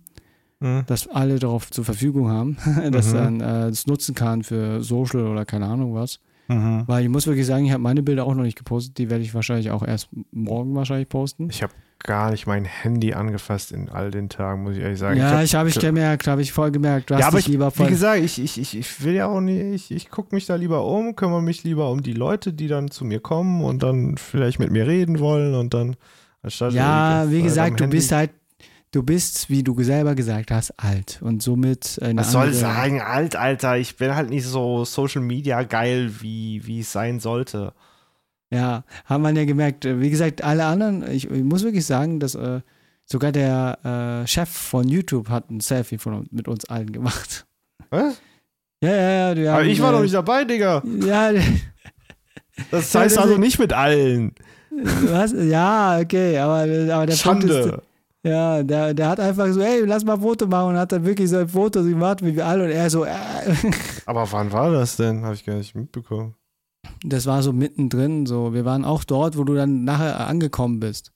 Mhm. dass alle darauf zur Verfügung haben, dass Mhm. dann äh, das nutzen kann für Social oder keine Ahnung was. Mhm. Weil ich muss wirklich sagen, ich habe meine Bilder auch noch nicht gepostet, die werde ich wahrscheinlich auch erst morgen wahrscheinlich posten. Ich habe gar nicht mein Handy angefasst in all den Tagen, muss ich ehrlich sagen. Ja, ich habe ich gemerkt, habe ich voll gemerkt. Du hast ja, aber dich ich, lieber wie voll. gesagt, ich, ich, ich, ich will ja auch nicht, ich, ich gucke mich da lieber um, kümmere mich lieber um die Leute, die dann zu mir kommen und dann vielleicht mit mir reden wollen und dann anstatt ja, wie gesagt, du Handy- bist halt, du bist, wie du selber gesagt hast, alt und somit eine Was soll sagen, alt, Alter, ich bin halt nicht so Social Media geil, wie, wie es sein sollte. Ja, haben wir ja gemerkt. Äh, Wie gesagt, alle anderen, ich, ich muss wirklich sagen, dass äh, sogar der äh, Chef von YouTube hat ein Selfie von, mit uns allen gemacht. Was? Ja, ja, ja. Aber haben, ich war äh, doch nicht dabei, Digga. Ja, Das heißt also nicht mit allen. was? Ja, okay, aber, aber der Punkt ist, Schande. ja, der, der hat einfach so, hey, lass mal ein Foto machen und hat dann wirklich so ein Foto gemacht, wie wir alle und er so, äh. Aber wann war das denn? Habe ich gar nicht mitbekommen. Das war so mittendrin, so. Wir waren auch dort, wo du dann nachher angekommen bist.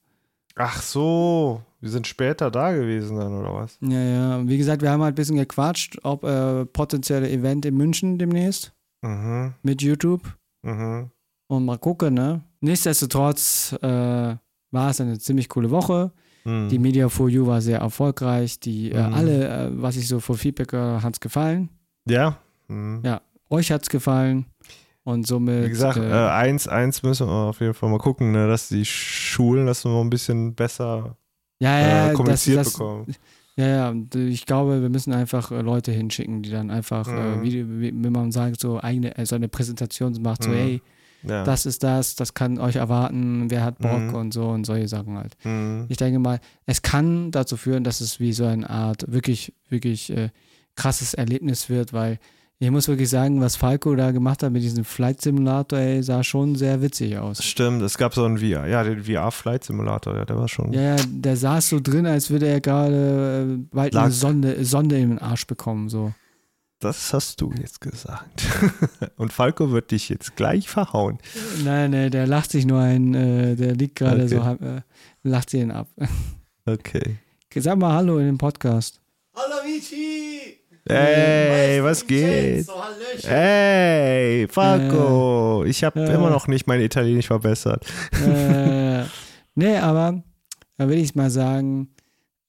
Ach so, wir sind später da gewesen dann, oder was? Ja, ja. Wie gesagt, wir haben halt ein bisschen gequatscht, ob äh, potenzielle Event in München demnächst Mhm, mit YouTube. mhm. Und mal gucken, ne? Nichtsdestotrotz äh, war es eine ziemlich coole Woche. mhm. Die Media for You war sehr erfolgreich. Die äh, Mhm. alle, äh, was ich so für Feedback höre, hat es gefallen. Ja? Mhm. Ja. Euch hat es gefallen. Und somit. Wie gesagt, äh, äh, eins, eins müssen wir auf jeden Fall mal gucken, ne, dass die Schulen das noch ein bisschen besser ja, äh, ja, das, kommuniziert das, bekommen. ja, ja, und ich glaube, wir müssen einfach äh, Leute hinschicken, die dann einfach, äh, Mhm. wie, wie, wenn man sagt, so eigene, äh, so eine Präsentation macht, so, Mhm. hey, Ja. das ist das, das kann euch erwarten, wer hat Bock Mhm. und so und solche Sachen halt. mhm. Ich denke mal, es kann dazu führen, dass es wie so eine Art wirklich, wirklich äh, krasses Erlebnis wird, weil ich muss wirklich sagen, was Falco da gemacht hat mit diesem Flight Simulator, ey, sah schon sehr witzig aus. Stimmt, es gab so einen VR, ja, den VR-Flight Simulator, ja, der war schon. Ja, ja, der saß so drin, als würde er gerade äh, bald Lag- eine Sonde, Sonde in den Arsch bekommen, so. Das hast du jetzt gesagt. Und Falco wird dich jetzt gleich verhauen. Nein, nein, der lacht sich nur ein, äh, der liegt gerade Okay. so, äh, lacht sich ihn ab. Okay. Sag mal Hallo in dem Podcast. Hallo Vici! Hey, was geht? Hey, Falco. Ich habe Äh. immer noch nicht mein Italienisch verbessert. äh, nee, aber da will ich mal sagen,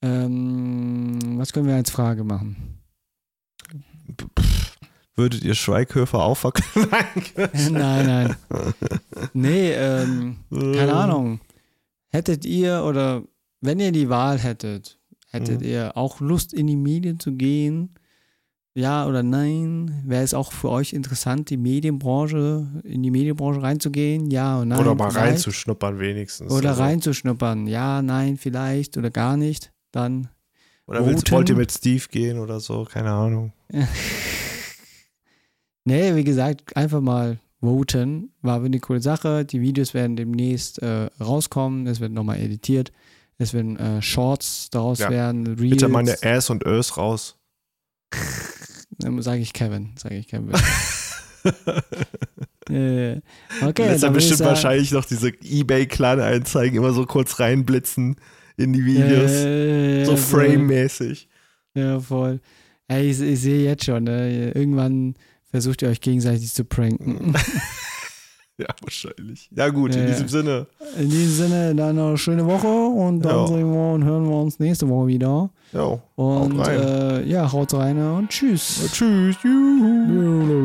ähm, was können wir als Frage machen? Würdet ihr Schweighöfer auch verkaufen? nein, nein. Nee, ähm, keine Ahnung. Hättet ihr oder wenn ihr die Wahl hättet, hättet Mhm. ihr auch Lust in die Medien zu gehen? Ja oder nein? Wäre es auch für euch interessant, die Medienbranche, in die Medienbranche reinzugehen? Ja oder nein? Oder mal Vielleicht? reinzuschnuppern wenigstens. Oder Also, reinzuschnuppern. Ja, nein, vielleicht oder gar nicht. Dann Oder willst, wollt ihr mit Steve gehen oder so? Keine Ahnung. Nee, wie gesagt, einfach mal voten. War eine coole Sache. Die Videos werden demnächst äh, rauskommen. Es wird nochmal editiert. Es werden äh, Shorts daraus Ja. werden. Reels. Bitte meine Ass und Ös raus. Sage ich Kevin. Sage ich Kevin. okay, Lässt er bestimmt sagen- wahrscheinlich noch diese Ebay-Clan-Einzeigen immer so kurz reinblitzen in die Videos. Äh, so frame-mäßig. Ja, voll. Ey, ich, ich sehe jetzt schon, ne? irgendwann versucht ihr euch gegenseitig zu pranken. Ja, wahrscheinlich. Ja, gut, in Ja, diesem ja. Sinne. In diesem Sinne, dann eine schöne Woche und dann Ja. sehen wir und hören wir uns nächste Woche wieder. Jo, Und haut rein. äh, ja, haut rein und tschüss. Tschüss. Juhu.